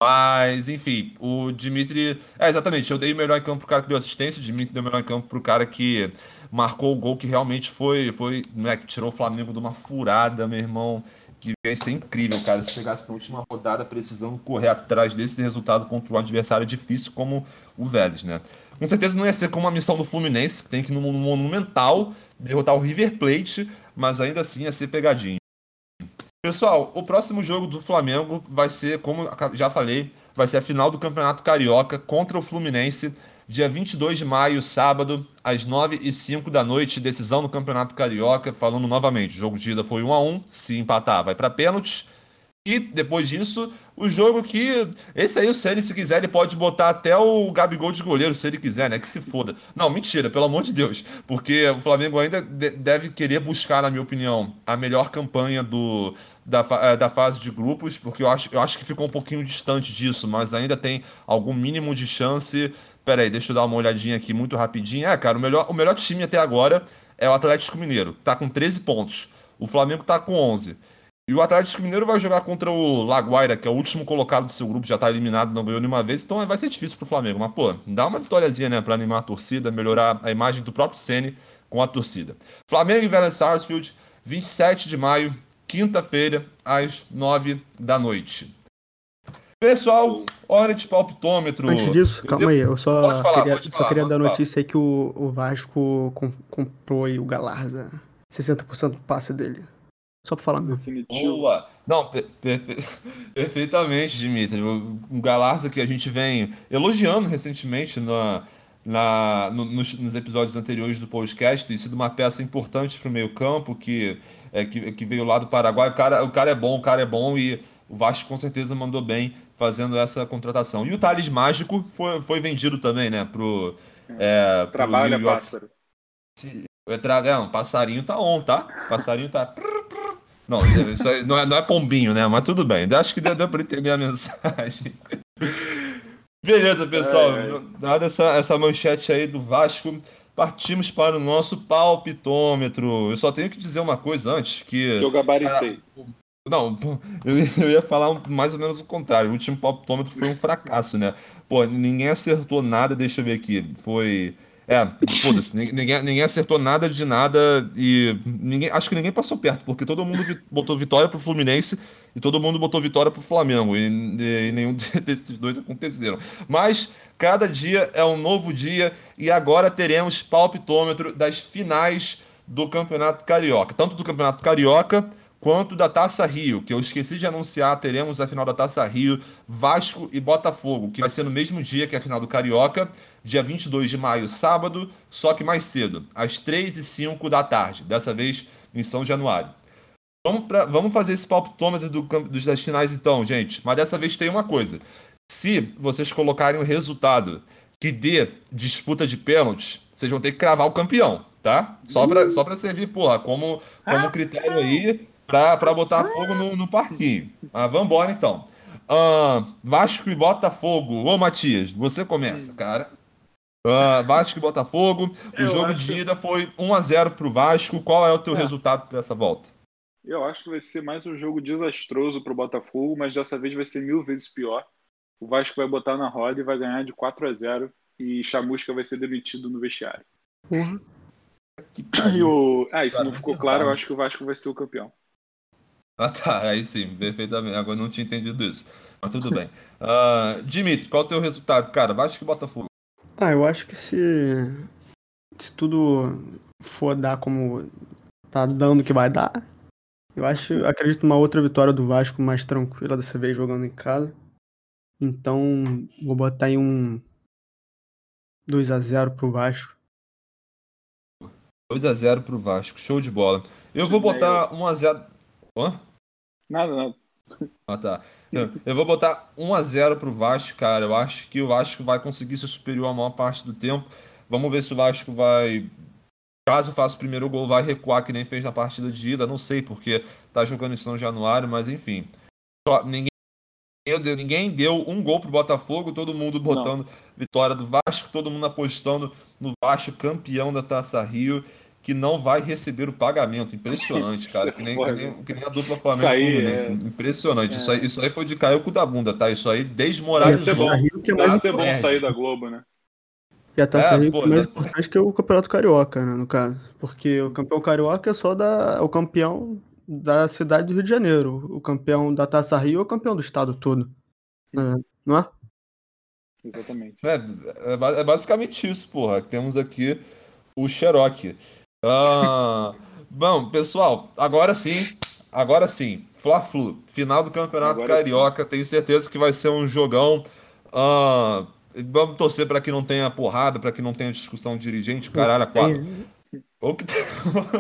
Mas, enfim, o Dimitri. É, exatamente. Eu dei o melhor em campo pro cara que deu assistência, o Dimitri deu o melhor em campo pro cara que marcou o gol que realmente foi. foi né, que tirou o Flamengo de uma furada, meu irmão que ia ser incrível, cara, se chegasse na última rodada precisando correr atrás desse resultado contra um adversário difícil como o Vélez, né? Com certeza não ia ser como a missão do Fluminense, que tem que ir no Monumental derrotar o River Plate, mas ainda assim ia ser pegadinho. Pessoal, o próximo jogo do Flamengo vai ser, como já falei, vai ser a final do Campeonato Carioca contra o Fluminense Dia 22 de maio, sábado, às 9 e 5 da noite, decisão no Campeonato Carioca. Falando novamente, o jogo de ida foi 1 a 1 Se empatar, vai para pênaltis. E depois disso, o jogo que. Esse aí, o Ceni, se quiser, ele pode botar até o Gabigol de goleiro, se ele quiser, né? Que se foda. Não, mentira, pelo amor de Deus. Porque o Flamengo ainda deve querer buscar, na minha opinião, a melhor campanha do, da, eh, da fase de grupos, porque eu acho, eu acho que ficou um pouquinho distante disso, mas ainda tem algum mínimo de chance Pera aí, deixa eu dar uma olhadinha aqui muito rapidinho. É, cara, o melhor, o melhor time até agora é o Atlético Mineiro. Tá com 13 pontos. O Flamengo tá com 11. E o Atlético Mineiro vai jogar contra o Laguaira, que é o último colocado do seu grupo, já tá eliminado, não ganhou nenhuma vez. Então vai ser difícil pro Flamengo. Mas, pô, dá uma vitóriazinha, né, pra animar a torcida, melhorar a imagem do próprio Ceni com a torcida. Flamengo e Vélez Sarsfield, 27 de maio, quinta-feira, às 9 da noite. Pessoal, hora de palpitômetro. Antes disso, calma aí, eu só falar, queria, só queria dar notícia aí que o, o Vasco comprou aí o Galarza. 60% do passe dele. Só pra falar mesmo. Boa! Não, perfe... perfeitamente, Dimitri. O Galarza que a gente vem elogiando recentemente na, na, no, nos, nos, episódios anteriores do podcast, tem sido uma peça importante pro meio campo, que, é, que, que veio lá do Paraguai. O cara, o cara é bom, o cara é bom e o Vasco com certeza mandou bem fazendo essa contratação. E o Thales Mágico foi, foi vendido também, né? Pro, é, Trabalha pro pássaro. É, um passarinho tá on, tá? Passarinho tá. Não, não é, não é pombinho, né? Mas tudo bem. Acho que deu, deu para entender a mensagem. Beleza, pessoal. É. Dada essa, essa manchete aí do Vasco, partimos para o nosso palpitômetro. Eu só tenho que dizer uma coisa antes, que... Eu gabaritei. Não, eu ia falar mais ou menos o contrário. O último palpitômetro foi um fracasso, né? Pô, ninguém acertou nada, deixa eu ver aqui. Foi. É, foda-se, ninguém, ninguém acertou nada de nada e ninguém, acho que ninguém passou perto, porque todo mundo botou vitória pro Fluminense e todo mundo botou vitória pro Flamengo e, e, e nenhum desses dois aconteceram. Mas cada dia é um novo dia e agora teremos palpitômetro das finais do Campeonato Carioca, tanto do Campeonato Carioca quanto da Taça Rio, que eu esqueci de anunciar, teremos a final da Taça Rio, Vasco e Botafogo, que vai ser no mesmo dia que a final do Carioca, dia 22 de maio, sábado, só que mais cedo, às 3 e 5 da tarde, dessa vez em São Januário. Vamos, pra, vamos fazer esse palpitômetro do, dos, das finais então, gente, mas dessa vez tem uma coisa. Se vocês colocarem o resultado que dê disputa de pênaltis, vocês vão ter que cravar o campeão, tá? Só pra, só pra servir, porra, como, como critério aí para botar fogo no, no parquinho. Ah, vamos embora então. Ah, Vasco e Botafogo. Ô, Matias, você começa, cara. Ah, Vasco e Botafogo. O Eu jogo de ida foi 1x0 pro Vasco. Qual é o teu é. resultado para essa volta? Eu acho que vai ser mais um jogo desastroso pro Botafogo, mas dessa vez vai ser mil vezes pior. O Vasco vai botar na roda e vai ganhar de 4 a 0 e Chamusca vai ser demitido no vestiário. Uhum. E o... Ah, isso não ficou claro, eu acho que o Vasco vai ser o campeão. Ah, tá. Aí sim, perfeitamente. Agora não tinha entendido isso. Mas tudo bem. Uh, Dimitri, qual é o teu resultado? Cara, Vasco que Botafogo. Ah, eu acho que se, se tudo for dar como tá dando que vai dar, eu acho, acredito numa outra vitória do Vasco mais tranquila dessa vez jogando em casa. Então, vou botar aí um 2 a 0 pro Vasco. 2 a 0 pro Vasco. Show de bola. Eu vou botar 1 a 0 Hã? Nada, nada. Ah, tá. Eu vou botar 1x0 pro Vasco, cara. Eu acho que o Vasco vai conseguir ser superior a maior parte do tempo. Vamos ver se o Vasco vai. Caso faça o primeiro gol, vai recuar que nem fez na partida de ida. Não sei, porque tá jogando em São Januário, mas enfim. Ninguém deu, ninguém deu um gol pro Botafogo, todo mundo botando Não. vitória do Vasco, todo mundo apostando no Vasco campeão da Taça Rio que não vai receber o pagamento. Impressionante, cara. Que nem, que nem, que nem a dupla Flamengo aí, é... Impressionante. É... Isso, aí, isso aí foi de cair o cu da bunda, tá? Isso aí desmoralizou. Ia ser bom, que é mais ser bom sair da Globo, né? E a Taça é, Rio pô, é mais importante que o Campeonato Carioca, né, no caso. Porque o campeão carioca é só da, o campeão da cidade do Rio de Janeiro. O campeão da Taça Rio é o campeão do estado todo. Né? Não é? Exatamente. É, é, é basicamente isso, porra. Temos aqui o Cherokee. Ah, bom, pessoal, agora sim, agora sim, Fla-Flu, final do Campeonato agora Carioca, sim. tenho certeza que vai ser um jogão. Ah, vamos torcer para que não tenha porrada, para que não tenha discussão dirigente, caralho, a quatro. Ou que...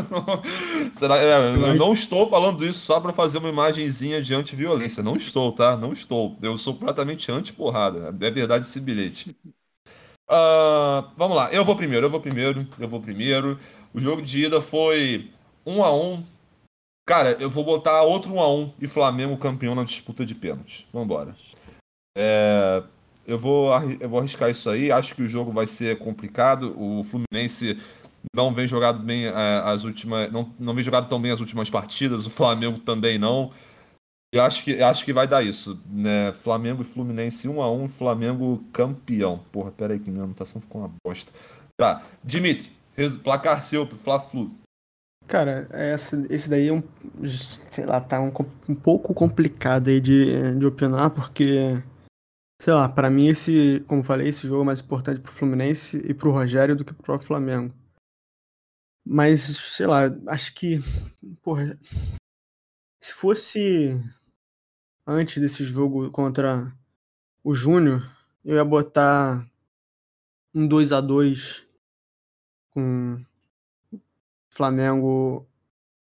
Será... É, eu não estou falando isso só para fazer uma imagenzinha de anti-violência. Não estou, tá? Não estou. Eu sou completamente anti-porrada. É verdade esse bilhete. Uh, vamos lá. Eu vou primeiro, eu vou primeiro, eu vou primeiro. O jogo de ida foi 1 a 1 Cara, eu vou botar outro 1 a 1 e Flamengo campeão na disputa de pênaltis. Vambora. É, eu, vou, eu vou arriscar isso aí. Acho que o jogo vai ser complicado. O Fluminense não vem jogado bem é, as últimas. Não, não vem jogado tão bem as últimas partidas. O Flamengo também não. Eu acho que, acho que vai dar isso, né? Flamengo e Fluminense 1 a 1 Flamengo campeão. Porra, pera aí que minha anotação ficou uma bosta. Tá, Dimitri, Placar seu pro Fla-Flu. Cara, essa, esse daí é um. Sei lá, tá um, um pouco complicado aí de, de opinar, porque. Sei lá, para mim esse, como falei, esse jogo é mais importante pro Fluminense e pro Rogério do que pro Flamengo. Mas, sei lá, acho que. Porra. Se fosse antes desse jogo contra o Júnior, eu ia botar um 2 a 2 com Flamengo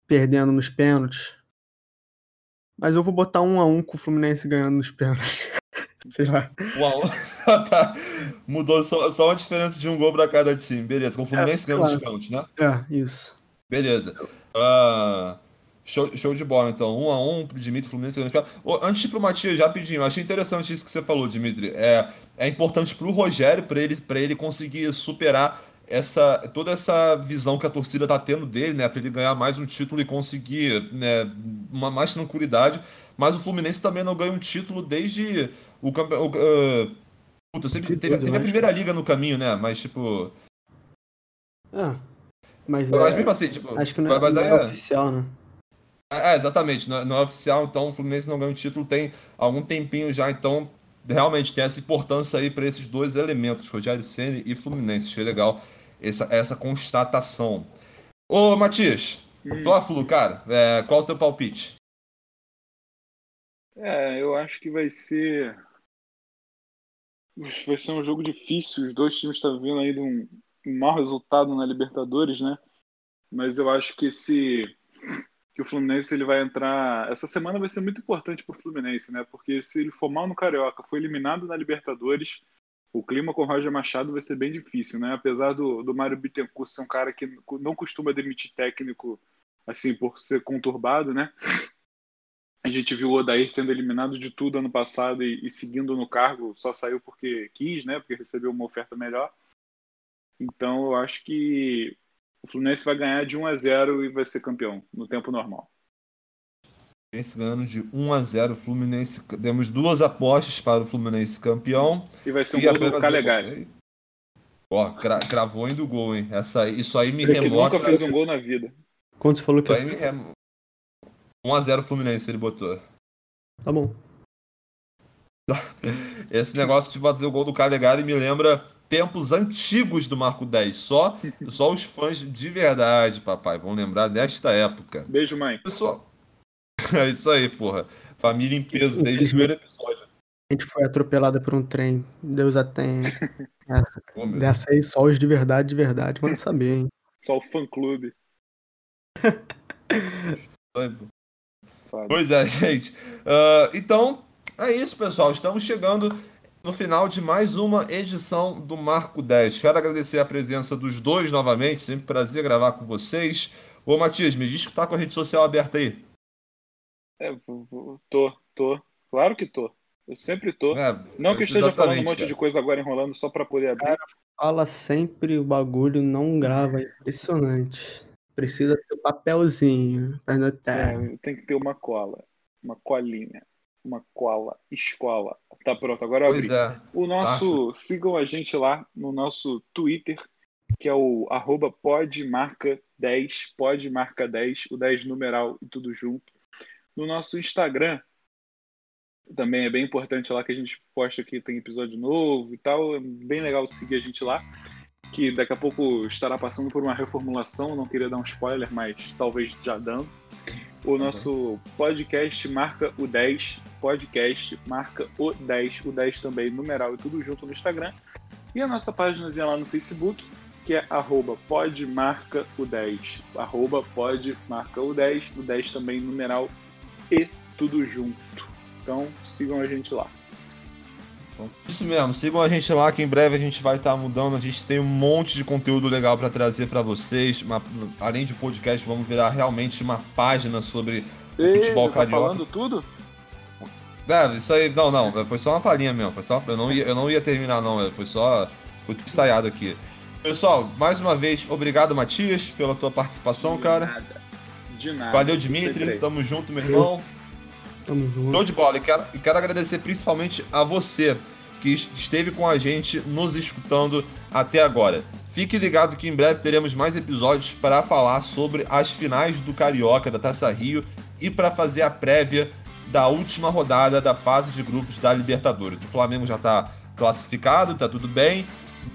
perdendo nos pênaltis. Mas eu vou botar um a um com o Fluminense ganhando nos pênaltis. Sei lá. Uau. tá. Mudou só, só uma diferença de um gol para cada time. Beleza. Com o Fluminense é, ganhando claro. nos pênaltis, né? É, isso. Beleza. Uh, show, show de bola, então. Um a um pro Dimitri Fluminense ganhando nos pênaltis. Antes de ir pro Matias, já pedindo. Achei interessante isso que você falou, Dimitri. É, é importante pro Rogério, para ele, pra ele conseguir superar essa toda essa visão que a torcida tá tendo dele, né, para ele ganhar mais um título e conseguir, né, uma mais tranquilidade. Mas o Fluminense também não ganha um título desde o campeonato. Uh, puta, sempre teve, teve a primeira liga no caminho, né? Mas tipo. Ah. Mas, mas é, mesmo assim, tipo. Acho que não é, mas não é, é oficial, né? É, exatamente, não é, não é, oficial, então o Fluminense não ganha um título tem algum tempinho já, então realmente tem essa importância aí para esses dois elementos, Rogério Ceni e Fluminense. Achei legal essa, essa constatação. Ô, Matias, hum. Fla-Flu, cara, é, qual o seu palpite? É, eu acho que vai ser. Vai ser um jogo difícil. Os dois times estão vindo aí de um, um mau resultado na Libertadores, né? Mas eu acho que esse que o Fluminense ele vai entrar. Essa semana vai ser muito importante para o Fluminense, né? Porque se ele for mal no Carioca, foi eliminado na Libertadores, o clima com o Roger Machado vai ser bem difícil, né? Apesar do, do Mário Bittencourt ser um cara que não costuma demitir técnico assim por ser conturbado, né? A gente viu o Odair sendo eliminado de tudo ano passado e, e seguindo no cargo, só saiu porque quis, né? Porque recebeu uma oferta melhor. Então eu acho que o Fluminense vai ganhar de 1 a 0 e vai ser campeão no tempo normal. Fluminense ganhando de 1 a 0 Fluminense. Demos duas apostas para o Fluminense campeão. E vai ser um gol do Calegari. Ó, cra cravou indo gol, hein? Essa, isso aí me remota. nunca fez um gol na vida. Quanto você falou que isso é? Rem... 1 a 0 Fluminense ele botou. Tá bom. Esse negócio de fazer o gol do Calegari me lembra tempos antigos do Marco 10. Só, só os fãs de verdade, papai, vão lembrar desta época. Beijo, mãe. Pessoal, é isso aí, porra. Família em peso desde o primeiro episódio. A gente foi atropelada por um trem. Deus a tenha. Oh, Dessa aí, só os de verdade, de verdade, vamos saber, hein? Só o fã-clube. pois é, gente. Uh, então, é isso, pessoal. Estamos chegando no final de mais uma edição do Marco 10. Quero agradecer a presença dos dois novamente, sempre prazer gravar com vocês. Ô Matias, me diz que tá com a rede social aberta aí. É, tô, tô. Claro que tô. Eu sempre tô. É, não que eu esteja falando um monte cara. de coisa agora enrolando só para poder abrir. Cara, fala sempre o bagulho, não grava. É impressionante. Precisa ter um papelzinho pra anotar. É, tem que ter uma cola. Uma colinha uma cola escola. Tá pronto, agora eu abri. É. O nosso, tá. sigam a gente lá no nosso Twitter, que é o arroba podmarca10, podmarca10, o 10 numeral e tudo junto. No nosso Instagram, também é bem importante lá que a gente posta que tem episódio novo e tal. É bem legal seguir a gente lá. Que daqui a pouco estará passando por uma reformulação. Não queria dar um spoiler, mas talvez já dando. O nosso podcast marca o 10. Podcast marca o 10. O 10 também, numeral e tudo junto no Instagram. E a nossa página lá no Facebook, que é arroba podmarca o 10. Arroba podmarca o 10. O 10 também, numeral e tudo junto. Então sigam a gente lá. Isso mesmo, sigam a gente lá que em breve a gente vai estar tá mudando. A gente tem um monte de conteúdo legal para trazer para vocês. Uma, além de podcast, vamos virar realmente uma página sobre Ei, futebol tá carioca. falando tudo? É, isso aí, não, não, foi só uma palhinha mesmo. Foi só, eu, não ia, eu não ia terminar, não. Foi só. Foi tudo ensaiado aqui. Pessoal, mais uma vez, obrigado, Matias, pela tua participação, cara. Nada. De nada. Valeu, Dimitri. Tamo junto, meu irmão. Tamo junto. Show de bola. E quero, e quero agradecer principalmente a você que esteve com a gente nos escutando até agora. Fique ligado que em breve teremos mais episódios para falar sobre as finais do Carioca da Taça Rio e para fazer a prévia da última rodada da fase de grupos da Libertadores. O Flamengo já está classificado, está tudo bem,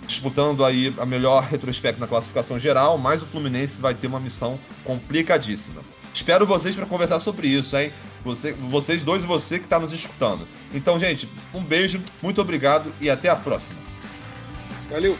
disputando aí a melhor retrospecto na classificação geral, mas o Fluminense vai ter uma missão complicadíssima. Espero vocês para conversar sobre isso, hein? Você, vocês dois e você que está nos escutando. Então, gente, um beijo, muito obrigado e até a próxima. Valeu!